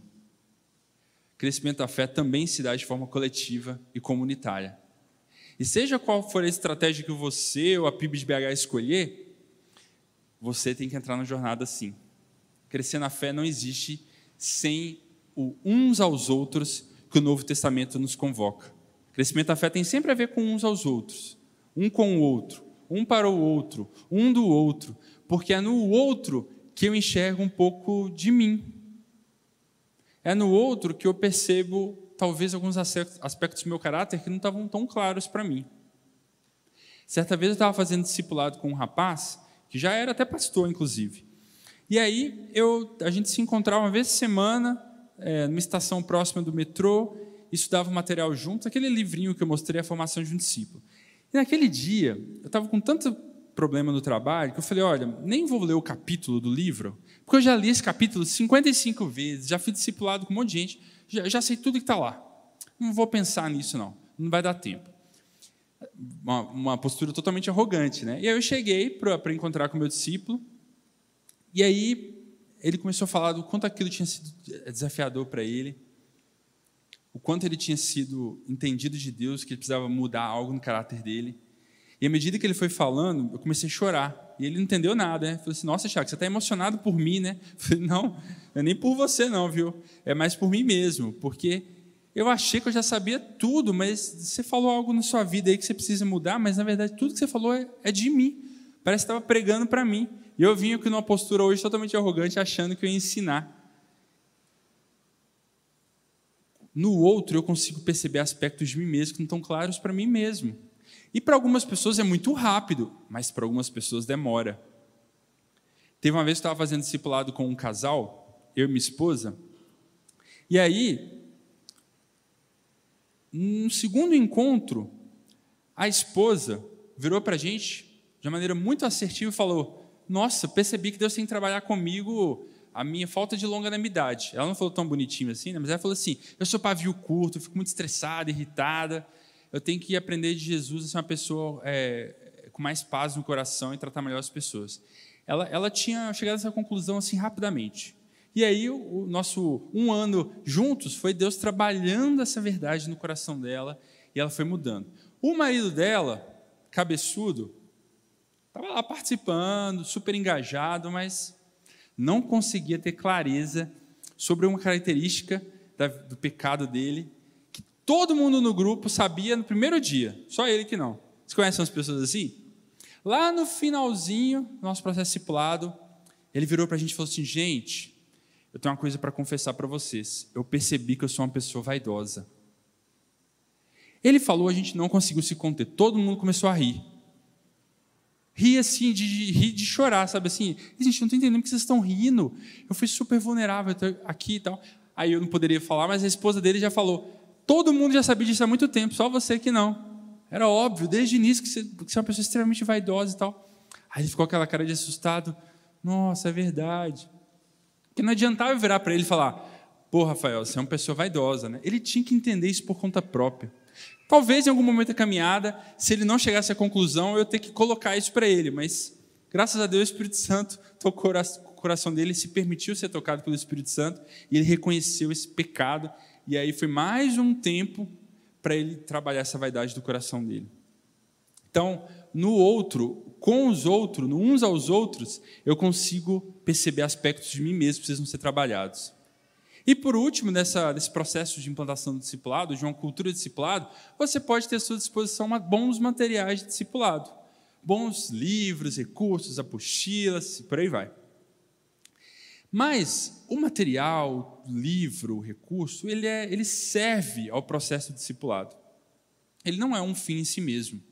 crescimento da fé também se dá de forma coletiva e comunitária. E seja qual for a estratégia que você ou a PIB de BH escolher, você tem que entrar na jornada sim. Crescer na fé não existe sem o uns aos outros que o Novo Testamento nos convoca. Crescimento da fé tem sempre a ver com uns aos outros, um com o outro, um para o outro, um do outro, porque é no outro que eu enxergo um pouco de mim, é no outro que eu percebo talvez alguns aspectos do meu caráter que não estavam tão claros para mim. Certa vez eu estava fazendo discipulado com um rapaz, que já era até pastor, inclusive. E aí eu, a gente se encontrava uma vez por semana, é, numa estação próxima do metrô, estudava o material junto, aquele livrinho que eu mostrei, a formação de um discípulo. E naquele dia, eu estava com tanto problema no trabalho que eu falei: olha, nem vou ler o capítulo do livro, porque eu já li esse capítulo 55 vezes, já fui discipulado com um monte de gente, já, já sei tudo que está lá. Não vou pensar nisso, não. Não vai dar tempo. Uma, uma postura totalmente arrogante, né? E aí eu cheguei para encontrar com o meu discípulo, e aí ele começou a falar do quanto aquilo tinha sido desafiador para ele, o quanto ele tinha sido entendido de Deus, que ele precisava mudar algo no caráter dele. E à medida que ele foi falando, eu comecei a chorar. E ele não entendeu nada, né? Falei assim: Nossa, Tiago, você está emocionado por mim, né? Falei: Não, não é nem por você, não, viu? É mais por mim mesmo. Porque eu achei que eu já sabia tudo, mas você falou algo na sua vida aí que você precisa mudar, mas na verdade tudo que você falou é, é de mim. Parece que estava pregando para mim. E eu vim aqui numa postura hoje totalmente arrogante, achando que eu ia ensinar. No outro, eu consigo perceber aspectos de mim mesmo que não estão claros para mim mesmo. E para algumas pessoas é muito rápido, mas para algumas pessoas demora. Teve uma vez que eu estava fazendo discipulado com um casal, eu e minha esposa, e aí, no segundo encontro, a esposa virou para a gente de uma maneira muito assertiva e falou: Nossa, percebi que Deus tem que trabalhar comigo a minha falta de longanimidade. Ela não falou tão bonitinho assim, né? mas ela falou assim: Eu sou pavio curto, fico muito estressada, irritada eu tenho que aprender de Jesus a ser uma pessoa é, com mais paz no coração e tratar melhor as pessoas. Ela, ela tinha chegado a essa conclusão assim rapidamente. E aí o, o nosso um ano juntos foi Deus trabalhando essa verdade no coração dela e ela foi mudando. O marido dela, cabeçudo, estava lá participando, super engajado, mas não conseguia ter clareza sobre uma característica da, do pecado dele Todo mundo no grupo sabia no primeiro dia, só ele que não. Vocês conhecem as pessoas assim? Lá no finalzinho do nosso processo discipulado, ele virou para a gente e falou assim: gente, eu tenho uma coisa para confessar para vocês. Eu percebi que eu sou uma pessoa vaidosa. Ele falou, a gente não conseguiu se conter. Todo mundo começou a rir. Rir assim, de, de, rir de chorar, sabe assim? Gente, não estou entendendo que vocês estão rindo. Eu fui super vulnerável aqui e tal. Aí eu não poderia falar, mas a esposa dele já falou. Todo mundo já sabia disso há muito tempo, só você que não. Era óbvio, desde o início, que você, que você é uma pessoa extremamente vaidosa e tal. Aí ele ficou com aquela cara de assustado. Nossa, é verdade. Porque não adiantava eu virar para ele e falar: Pô, Rafael, você é uma pessoa vaidosa, né? Ele tinha que entender isso por conta própria. Talvez em algum momento da caminhada, se ele não chegasse à conclusão, eu ter que colocar isso para ele, mas graças a Deus o Espírito Santo tocou o coração dele, se permitiu ser tocado pelo Espírito Santo e ele reconheceu esse pecado e aí foi mais um tempo para ele trabalhar essa vaidade do coração dele. Então, no outro, com os outros, no uns aos outros, eu consigo perceber aspectos de mim mesmo que precisam ser trabalhados. E por último, nessa, nesse processo de implantação do discipulado, de uma cultura de discipulado, você pode ter à sua disposição bons materiais de discipulado. Bons livros, recursos, apostilas por aí vai. Mas o material, livro, recurso, ele, é, ele serve ao processo discipulado. Ele não é um fim em si mesmo.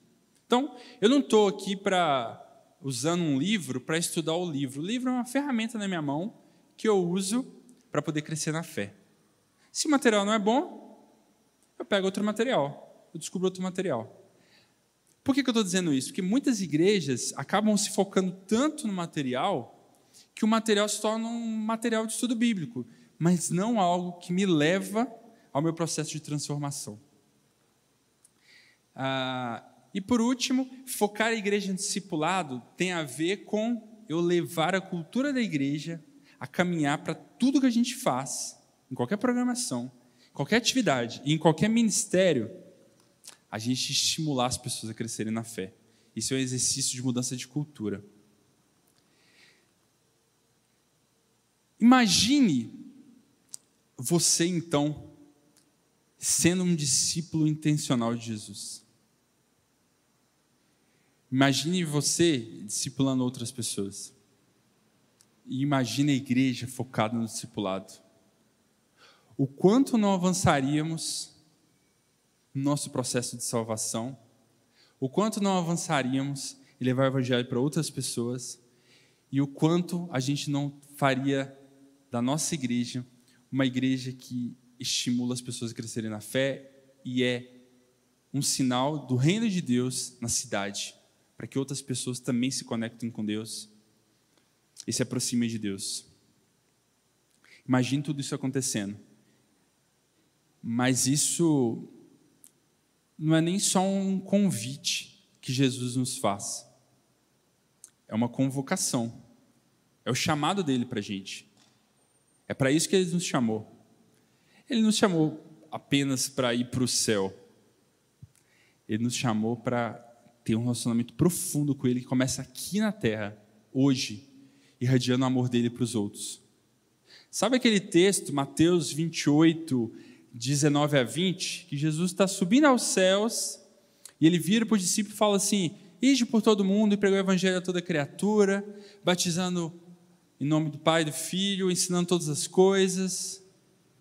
Então, eu não estou aqui para usando um livro para estudar o livro. O livro é uma ferramenta na minha mão que eu uso para poder crescer na fé. Se o material não é bom, eu pego outro material, eu descubro outro material. Por que, que eu estou dizendo isso? Porque muitas igrejas acabam se focando tanto no material que o material se torna um material de estudo bíblico, mas não algo que me leva ao meu processo de transformação. Ah, e por último, focar a igreja em discipulado tem a ver com eu levar a cultura da igreja a caminhar para tudo que a gente faz, em qualquer programação, qualquer atividade e em qualquer ministério, a gente estimular as pessoas a crescerem na fé. Isso é um exercício de mudança de cultura. Imagine você então sendo um discípulo intencional de Jesus. Imagine você discipulando outras pessoas. E imagine a igreja focada no discipulado. O quanto não avançaríamos no nosso processo de salvação, o quanto não avançaríamos em levar o evangelho para outras pessoas, e o quanto a gente não faria da nossa igreja uma igreja que estimula as pessoas a crescerem na fé e é um sinal do reino de Deus na cidade, para que outras pessoas também se conectem com Deus e se aproximem de Deus. Imagine tudo isso acontecendo. Mas isso não é nem só um convite que Jesus nos faz, é uma convocação, é o chamado dele para a gente. É para isso que ele nos chamou. Ele nos chamou apenas para ir para o céu. Ele nos chamou para ter um relacionamento profundo com Ele que começa aqui na terra, hoje, irradiando o amor dele para os outros. Sabe aquele texto, Mateus 28, 19 a 20, que Jesus está subindo aos céus e ele vira para os discípulos e fala assim: Ide por todo mundo e pregou o evangelho a toda criatura, batizando em nome do Pai e do Filho, ensinando todas as coisas.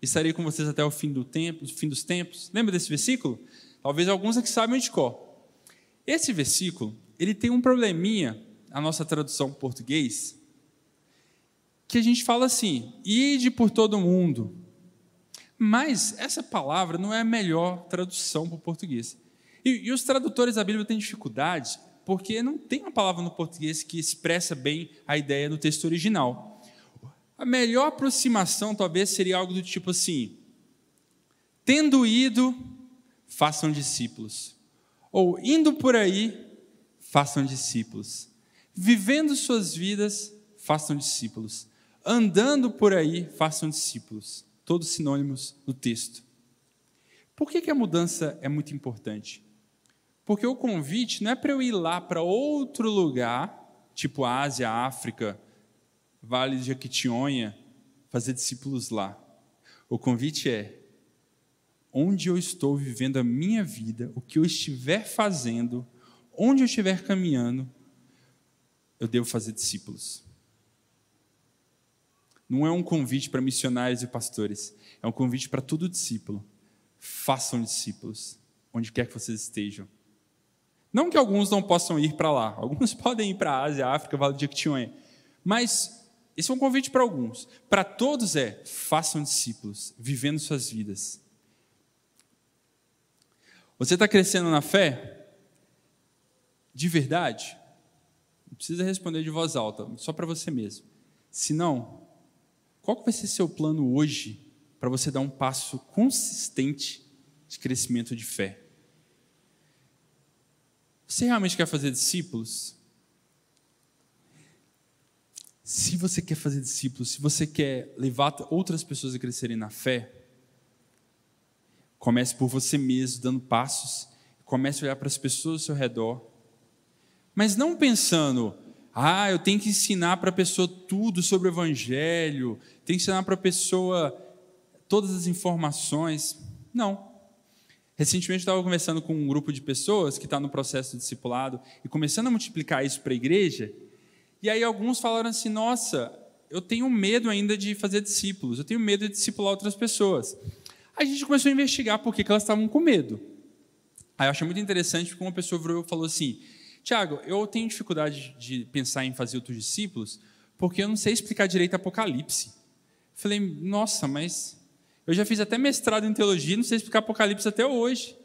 Estarei com vocês até o fim do tempo, fim dos tempos. Lembra desse versículo? Talvez alguns aqui saibam de cor. Esse versículo, ele tem um probleminha, a nossa tradução português, que a gente fala assim: ide por todo mundo. Mas essa palavra não é a melhor tradução para o português. E, e os tradutores da Bíblia têm dificuldade porque não tem uma palavra no português que expressa bem a ideia do texto original. A melhor aproximação talvez seria algo do tipo assim: tendo ido, façam discípulos. Ou indo por aí, façam discípulos. Vivendo suas vidas, façam discípulos. Andando por aí, façam discípulos. Todos sinônimos no texto. Por que, que a mudança é muito importante? Porque o convite não é para eu ir lá para outro lugar, tipo Ásia, África, Vale de Jequitinhonha, fazer discípulos lá. O convite é: onde eu estou vivendo a minha vida, o que eu estiver fazendo, onde eu estiver caminhando, eu devo fazer discípulos. Não é um convite para missionários e pastores, é um convite para todo discípulo. Façam discípulos, onde quer que vocês estejam. Não que alguns não possam ir para lá, alguns podem ir para a Ásia, África, Vale de Jequitinhonha, mas esse é um convite para alguns. Para todos é: façam discípulos, vivendo suas vidas. Você está crescendo na fé? De verdade? Não precisa responder de voz alta, só para você mesmo. Se não, qual vai ser seu plano hoje para você dar um passo consistente de crescimento de fé? Você realmente quer fazer discípulos? Se você quer fazer discípulos, se você quer levar outras pessoas a crescerem na fé, comece por você mesmo, dando passos, comece a olhar para as pessoas ao seu redor, mas não pensando, ah, eu tenho que ensinar para a pessoa tudo sobre o Evangelho, tenho que ensinar para a pessoa todas as informações. Não. Recentemente eu estava conversando com um grupo de pessoas que está no processo de discipulado e começando a multiplicar isso para a igreja. E aí alguns falaram assim: nossa, eu tenho medo ainda de fazer discípulos, eu tenho medo de discipular outras pessoas. A gente começou a investigar por que elas estavam com medo. Aí eu achei muito interessante porque uma pessoa falou assim: Tiago, eu tenho dificuldade de pensar em fazer outros discípulos porque eu não sei explicar direito Apocalipse. Falei, nossa, mas eu já fiz até mestrado em teologia, não sei explicar Apocalipse até hoje.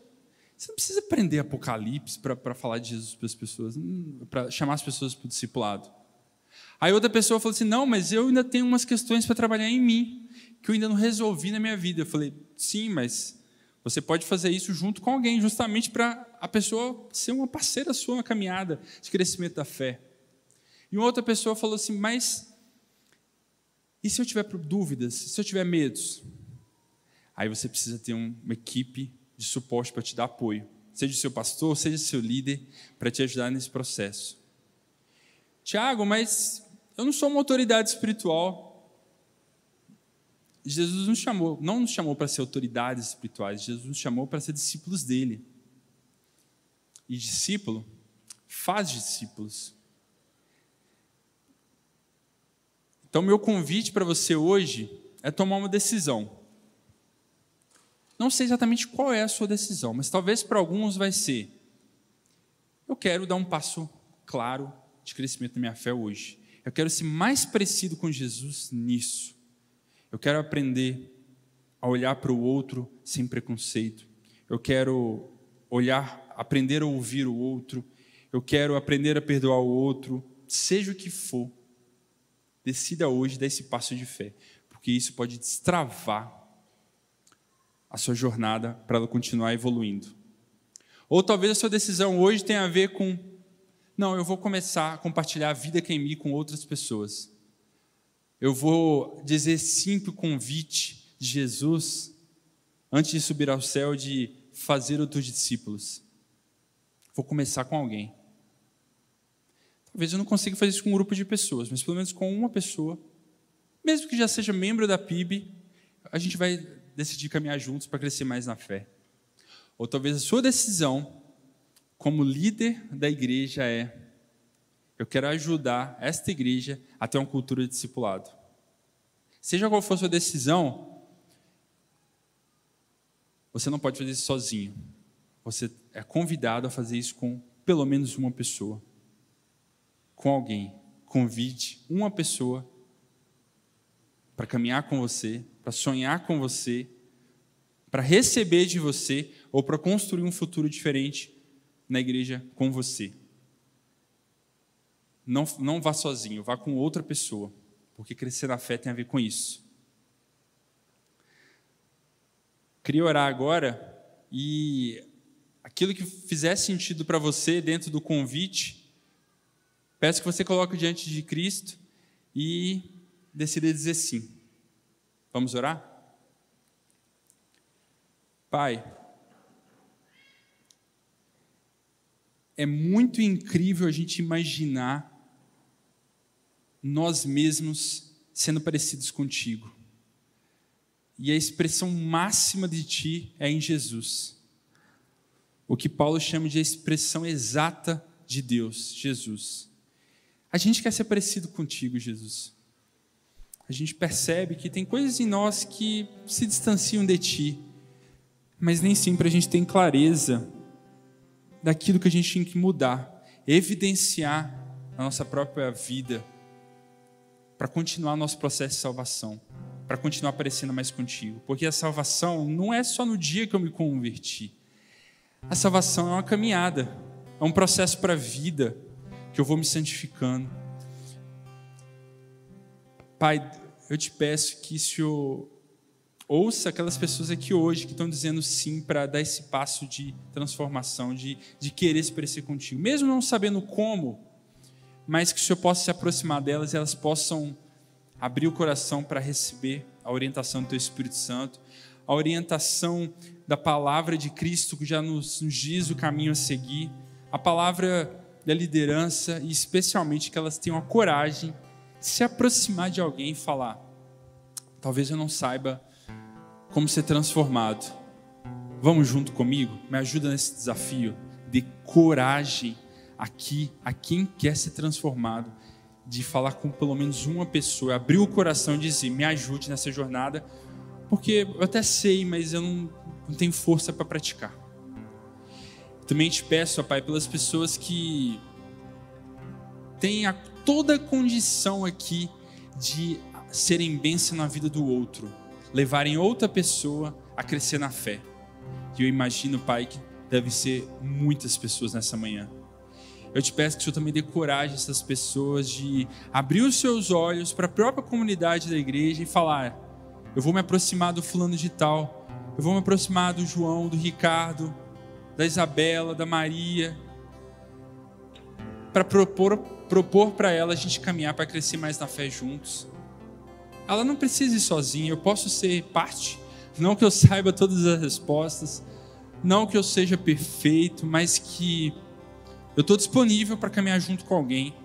Você não precisa aprender Apocalipse para falar de Jesus para as pessoas, hum, para chamar as pessoas para o discipulado. Aí outra pessoa falou assim: não, mas eu ainda tenho umas questões para trabalhar em mim, que eu ainda não resolvi na minha vida. Eu falei: sim, mas você pode fazer isso junto com alguém, justamente para a pessoa ser uma parceira sua na caminhada de crescimento da fé. E uma outra pessoa falou assim: mas e se eu tiver dúvidas, se eu tiver medos? Aí você precisa ter uma equipe de suporte para te dar apoio. Seja o seu pastor, seja o seu líder, para te ajudar nesse processo. Tiago, mas eu não sou uma autoridade espiritual. Jesus nos chamou, não nos chamou para ser autoridades espirituais, Jesus nos chamou para ser discípulos dele. E discípulo faz discípulos. Então, meu convite para você hoje é tomar uma decisão. Não sei exatamente qual é a sua decisão, mas talvez para alguns vai ser: eu quero dar um passo claro de crescimento na minha fé hoje. Eu quero ser mais parecido com Jesus nisso. Eu quero aprender a olhar para o outro sem preconceito. Eu quero olhar, aprender a ouvir o outro. Eu quero aprender a perdoar o outro, seja o que for. Decida hoje dar esse passo de fé, porque isso pode destravar a sua jornada para ela continuar evoluindo. Ou talvez a sua decisão hoje tenha a ver com: não, eu vou começar a compartilhar a vida que é em mim com outras pessoas. Eu vou dizer sim para o convite de Jesus, antes de subir ao céu, de fazer outros discípulos. Vou começar com alguém. Talvez eu não consiga fazer isso com um grupo de pessoas, mas pelo menos com uma pessoa, mesmo que já seja membro da PIB, a gente vai decidir caminhar juntos para crescer mais na fé. Ou talvez a sua decisão, como líder da igreja, é: eu quero ajudar esta igreja a ter uma cultura de discipulado. Seja qual for a sua decisão, você não pode fazer isso sozinho. Você é convidado a fazer isso com pelo menos uma pessoa com alguém. Convide uma pessoa para caminhar com você, para sonhar com você, para receber de você ou para construir um futuro diferente na igreja com você. Não, não vá sozinho, vá com outra pessoa, porque crescer na fé tem a ver com isso. Queria orar agora e aquilo que fizer sentido para você dentro do convite, Peço que você coloque diante de Cristo e decida dizer sim. Vamos orar? Pai, é muito incrível a gente imaginar nós mesmos sendo parecidos contigo. e a expressão máxima de ti é em Jesus. O que Paulo chama de expressão exata de Deus, Jesus. A gente quer ser parecido contigo, Jesus. A gente percebe que tem coisas em nós que se distanciam de ti, mas nem sempre a gente tem clareza daquilo que a gente tem que mudar, evidenciar na nossa própria vida para continuar nosso processo de salvação para continuar aparecendo mais contigo. Porque a salvação não é só no dia que eu me converti. A salvação é uma caminhada, é um processo para a vida que eu vou me santificando. Pai, eu te peço que o Senhor ouça aquelas pessoas aqui hoje que estão dizendo sim para dar esse passo de transformação, de, de querer se parecer contigo, mesmo não sabendo como, mas que o Senhor possa se aproximar delas e elas possam abrir o coração para receber a orientação do Teu Espírito Santo, a orientação da palavra de Cristo que já nos, nos diz o caminho a seguir, a palavra da liderança e especialmente que elas tenham a coragem de se aproximar de alguém e falar: talvez eu não saiba como ser transformado. Vamos junto comigo? Me ajuda nesse desafio. de coragem aqui a quem quer ser transformado de falar com pelo menos uma pessoa, abrir o coração e dizer: me ajude nessa jornada, porque eu até sei, mas eu não, não tenho força para praticar. Também te peço, ó Pai, pelas pessoas que têm a, toda a condição aqui de serem bênção na vida do outro, levarem outra pessoa a crescer na fé. E eu imagino, Pai, que deve ser muitas pessoas nessa manhã eu te peço que o Senhor também dê coragem a essas pessoas de abrir os seus olhos para a própria comunidade da igreja e falar: eu vou me aproximar do fulano de tal, eu vou me aproximar do João, do Ricardo, da Isabela, da Maria, para propor propor para ela a gente caminhar para crescer mais na fé juntos. Ela não precisa ir sozinha, eu posso ser parte. Não que eu saiba todas as respostas, não que eu seja perfeito, mas que eu estou disponível para caminhar junto com alguém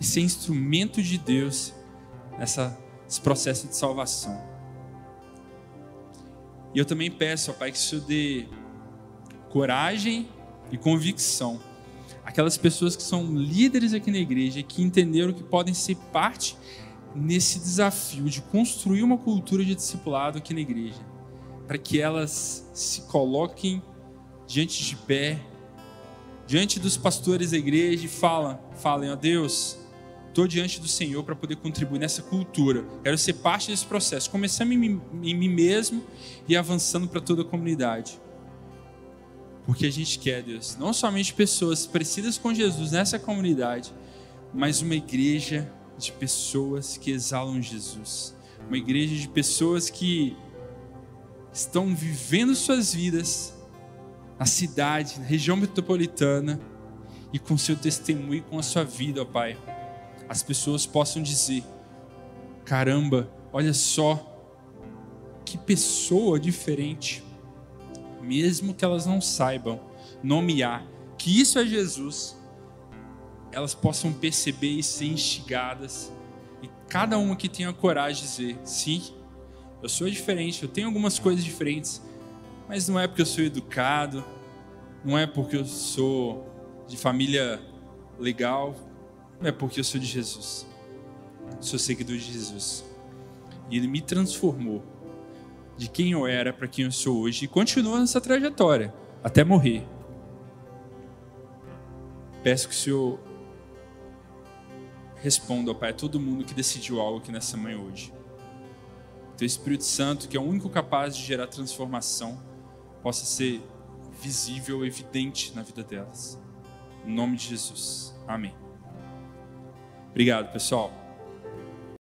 e ser instrumento de Deus nessa, nesse processo de salvação. E eu também peço, ó Pai, que o Senhor dê coragem e convicção. Aquelas pessoas que são líderes aqui na igreja, que entenderam que podem ser parte nesse desafio de construir uma cultura de discipulado aqui na igreja, para que elas se coloquem diante de pé diante dos pastores da igreja e falam, falem, ó Deus, estou diante do Senhor para poder contribuir nessa cultura. Quero ser parte desse processo, começando em mim, em mim mesmo e avançando para toda a comunidade. Porque a gente quer, Deus, não somente pessoas parecidas com Jesus nessa comunidade, mas uma igreja de pessoas que exalam Jesus. Uma igreja de pessoas que estão vivendo suas vidas na cidade, na região metropolitana, e com seu testemunho com a sua vida, ó Pai, as pessoas possam dizer: caramba, olha só, que pessoa diferente, mesmo que elas não saibam nomear que isso é Jesus, elas possam perceber e ser instigadas, e cada uma que tenha coragem de dizer: sim, eu sou diferente, eu tenho algumas coisas diferentes, mas não é porque eu sou educado, não é porque eu sou de família legal, não é porque eu sou de Jesus. Sou seguidor de Jesus. E ele me transformou de quem eu era para quem eu sou hoje e continua nessa trajetória até morrer. Peço que o Senhor responda, Pai, a todo mundo que decidiu algo aqui nessa manhã hoje. Teu Espírito Santo, que é o único capaz de gerar transformação, possa ser visível, evidente na vida delas. Em nome de Jesus. Amém. Obrigado, pessoal.